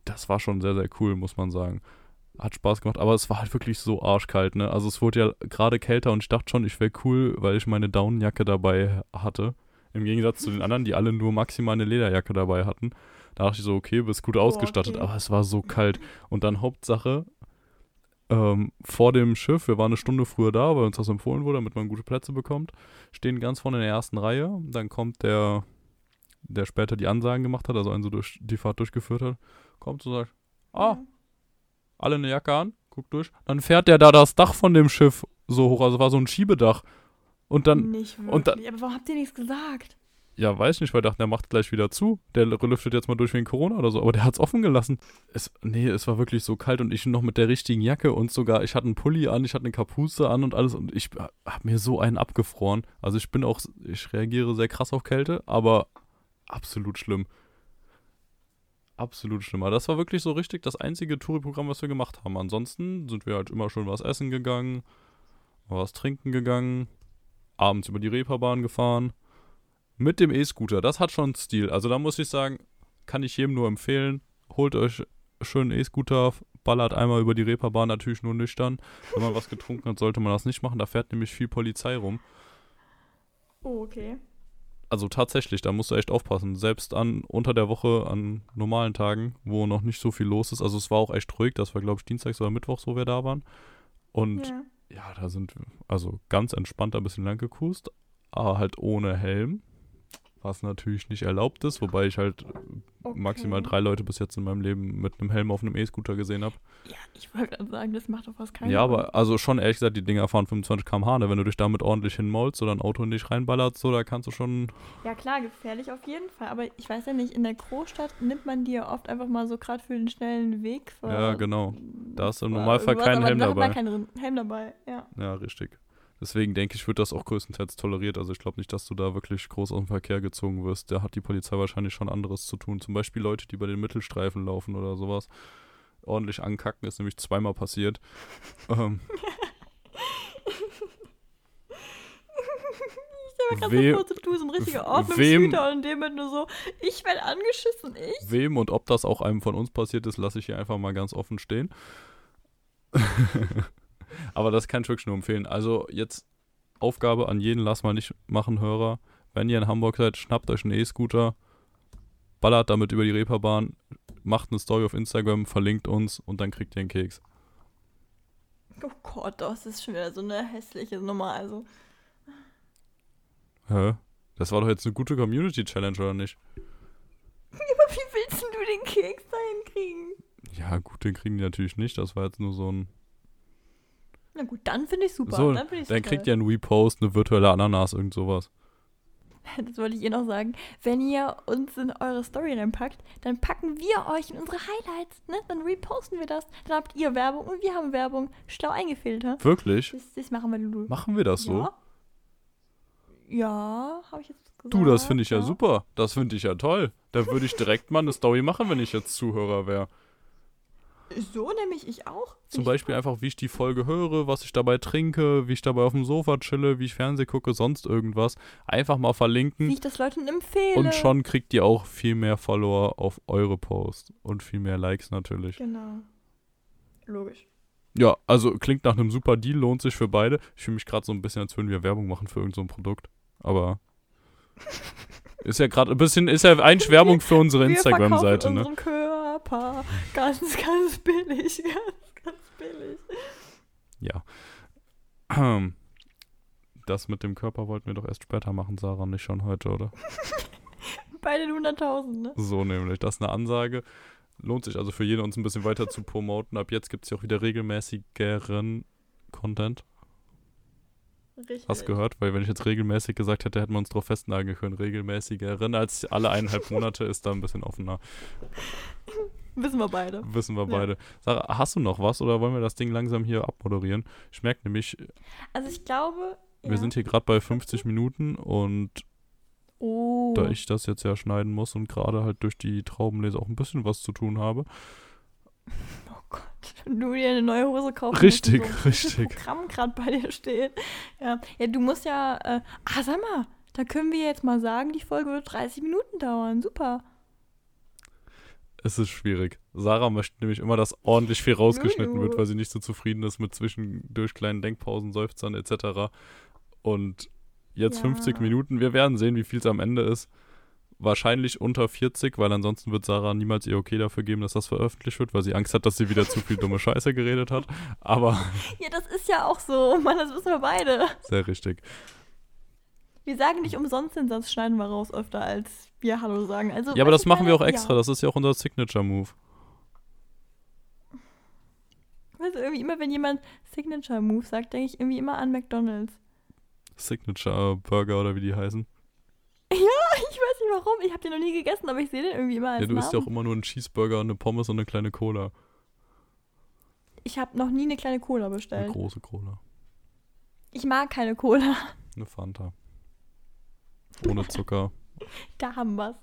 das war schon sehr, sehr cool, muss man sagen. Hat Spaß gemacht, aber es war halt wirklich so arschkalt, ne? Also es wurde ja gerade kälter und ich dachte schon, ich wäre cool, weil ich meine Daunenjacke dabei hatte. Im Gegensatz zu den anderen, die alle nur maximal eine Lederjacke dabei hatten. Da dachte ich so, okay, bist gut ausgestattet, okay. aber es war so kalt. Und dann Hauptsache, ähm, vor dem Schiff, wir waren eine Stunde früher da, weil uns das empfohlen wurde, damit man gute Plätze bekommt, stehen ganz vorne in der ersten Reihe. Dann kommt der, der später die Ansagen gemacht hat, also einen so durch die Fahrt durchgeführt hat, kommt und sagt, ah, alle eine Jacke an, guck durch. Dann fährt der da das Dach von dem Schiff so hoch, also war so ein Schiebedach. Und dann, nicht wirklich. und dann- aber warum habt ihr nichts gesagt? Ja, weiß nicht, weil ich dachte, der macht gleich wieder zu. Der lüftet jetzt mal durch wegen Corona oder so, aber der hat's offen gelassen. Es, nee, es war wirklich so kalt und ich noch mit der richtigen Jacke und sogar, ich hatte einen Pulli an, ich hatte eine Kapuze an und alles und ich hab mir so einen abgefroren. Also ich bin auch, ich reagiere sehr krass auf Kälte, aber absolut schlimm. Absolut schlimm. Aber das war wirklich so richtig das einzige Touri-Programm, was wir gemacht haben. Ansonsten sind wir halt immer schön was essen gegangen, was trinken gegangen, abends über die Reeperbahn gefahren. Mit dem E-Scooter, das hat schon Stil. Also da muss ich sagen, kann ich jedem nur empfehlen. Holt euch schönen E-Scooter, ballert einmal über die Reeperbahn, natürlich nur nüchtern. Wenn man was getrunken hat, sollte man das nicht machen. Da fährt nämlich viel Polizei rum. Oh, okay. Also tatsächlich, da musst du echt aufpassen. Selbst an unter der Woche, an normalen Tagen, wo noch nicht so viel los ist. Also es war auch echt ruhig. Das war, glaube ich, Dienstags oder Mittwochs, wo wir da waren. Und Ja. ja, da sind wir also ganz entspannt ein bisschen lang gekust, aber halt ohne Helm, was natürlich nicht erlaubt ist, wobei ich halt Okay. maximal drei Leute bis jetzt in meinem Leben mit einem Helm auf einem E-Scooter gesehen habe. Ja, ich wollte gerade sagen, das macht doch was keiner. Ja, aber also schon ehrlich gesagt, die Dinger fahren 25 km/h, ne? wenn du dich damit ordentlich hinmaulst oder ein Auto in dich reinballert, so, da kannst du schon, Ja, klar, gefährlich auf jeden Fall. Aber ich weiß ja nicht, in der Großstadt nimmt man die ja oft einfach mal so gerade für den schnellen Weg. Ja genau, da hast du im Normalfall aber Helm da hat man dabei. keinen Helm dabei, ja. Ja, richtig. Deswegen denke ich, wird das auch größtenteils toleriert. Also ich glaube nicht, dass du da wirklich groß aus dem Verkehr gezogen wirst. Da hat die Polizei wahrscheinlich schon anderes zu tun. Zum Beispiel Leute, die bei den Mittelstreifen laufen oder sowas. Ordentlich ankacken, ist nämlich zweimal passiert. ähm, gerade so vor, du so ein richtiger Scooter und dem nur so, ich werde angeschissen, ich. wem und ob das auch einem von uns passiert ist, lasse ich hier einfach mal ganz offen stehen. Aber das kann ich wirklich nur empfehlen. Also jetzt Aufgabe an jeden, lass mal nicht machen, Hörer. Wenn ihr in Hamburg seid, schnappt euch einen E-Scooter, ballert damit über die Reeperbahn, macht eine Story auf Instagram, verlinkt uns und dann kriegt ihr einen Keks. Oh Gott, das ist schon wieder so eine hässliche Nummer, also. Hä? Das war doch jetzt eine gute Community-Challenge, oder nicht? Aber wie willst du den Keks dahin kriegen? Ja, gut, den kriegen die natürlich nicht. Das war jetzt nur so ein. Na gut, dann finde ich super. So, dann Dann kriegt ihr einen Repost, eine virtuelle Ananas, irgend sowas. Das wollte ich ihr noch sagen. Wenn ihr uns in eure Story reinpackt, dann packen wir euch in unsere Highlights, ne? Dann reposten wir das. Dann habt ihr Werbung und wir haben Werbung. Schlau eingefiltert. Wirklich? Das, das machen wir, Lulu. Machen wir das so? Ja, ja habe ich jetzt gesagt. Du, das finde ich ja, super. Das finde ich ja toll. Da würde ich direkt mal eine Story machen, wenn ich jetzt Zuhörer wäre. So nämlich ich auch. Zum Beispiel einfach, wie ich die Folge höre, was ich dabei trinke, wie ich dabei auf dem Sofa chille, wie ich Fernseh gucke, sonst irgendwas. Einfach mal Wie verlinken ich das Leuten empfehle. und schon kriegt ihr auch viel mehr Follower auf eure Posts und viel mehr Likes natürlich. Genau. Logisch. Ja, also klingt nach einem super Deal, lohnt sich für beide. Ich fühle mich gerade so ein bisschen, als würden wir Werbung machen für irgendein so Produkt. Aber ist ja gerade ein bisschen, ist ja eigentlich Werbung für unsere Instagram-Seite, ne? unseren Körper. Ganz, ganz billig. Ganz, ganz billig. Ja. Das mit dem Körper wollten wir doch erst später machen, Sarah, nicht schon heute, oder? Bei den 100.000, ne? So nämlich, das ist eine Ansage. Lohnt sich also für jeden, uns ein bisschen weiter zu promoten. Ab jetzt gibt es ja auch wieder regelmäßigeren Content. Richtig. Hast gehört? Weil wenn ich jetzt regelmäßig gesagt hätte, hätten wir uns drauf festnageln können. Regelmäßigeren als alle eineinhalb Monate ist da ein bisschen offener. Wissen wir beide. Wissen wir Ja. beide. Sarah, hast du noch was oder wollen wir das Ding langsam hier abmoderieren? Ich merke nämlich, Also ich glaube. wir ja. sind hier gerade bei 50 Minuten und Oh. da ich das jetzt ja schneiden muss und gerade halt durch die Traubenlese auch ein bisschen was zu tun habe. Oh Gott. Du dir eine neue Hose kaufen. Richtig, so richtig. Programm gerade bei dir steht. Ja. ja, du musst ja. Äh, ah, sag mal. Da können wir jetzt mal sagen, die Folge wird 30 Minuten dauern. Super. Es ist schwierig. Sarah möchte nämlich immer, dass ordentlich viel rausgeschnitten wird, weil sie nicht so zufrieden ist mit zwischendurch kleinen Denkpausen, Seufzern etc. Und jetzt Ja. 50 Minuten. Wir werden sehen, wie viel es am Ende ist. Wahrscheinlich unter 40, weil ansonsten wird Sarah niemals ihr Okay dafür geben, dass das veröffentlicht wird, weil sie Angst hat, dass sie wieder zu viel dumme Scheiße geredet hat. Aber Ja, das ist ja auch so. Mann, das wissen wir beide. sehr richtig. Wir sagen nicht umsonst den Satz, schneiden wir raus öfter, als wir Hallo sagen. Also, Ja, aber das machen wir auch extra. Ja. Das ist ja auch unser Signature-Move. Weiß irgendwie immer, wenn jemand Signature Move sagt, denke ich irgendwie immer an McDonalds. Signature Burger oder wie die heißen. Ja, ich weiß nicht warum. Ich habe den noch nie gegessen, aber ich sehe den irgendwie immer als Ja, du isst ja Namen. auch immer nur einen Cheeseburger, eine Pommes und eine kleine Cola. Ich habe noch nie eine kleine Cola Eine bestellt. große Cola. Ich mag keine Cola. Eine Fanta. Ohne Zucker. Da haben wir's.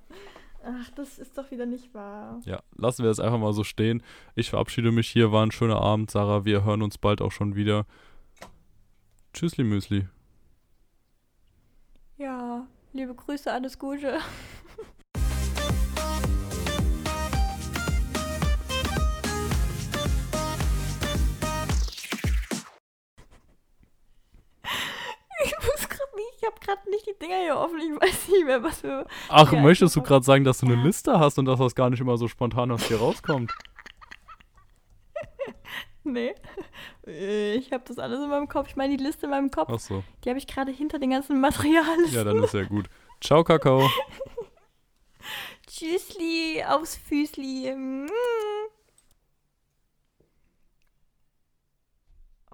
Ach, das ist doch wieder nicht wahr. Ja, lassen wir es einfach mal so stehen. Ich verabschiede mich hier. War ein schöner Abend, Sarah. Wir hören uns bald auch schon wieder. Tschüssli Müsli. Ja, liebe Grüße, alles Gute. ich habe gerade nicht die Dinger hier offen. Ich weiß nicht mehr, was für. Ach, möchtest du gerade sagen, dass du eine. Liste hast und dass das gar nicht immer so spontan aus dir rauskommt? Nee. Ich habe das alles in meinem Kopf. Ich meine, die Liste in meinem Kopf, Ach so. die habe ich gerade hinter den ganzen Materialien. Ja, dann ist ja gut. Ciao, Kakao. Tschüssli, aufs Füßli. Mm.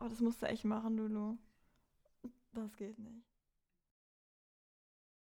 Oh, das musst du echt machen, Lulu. Das geht nicht.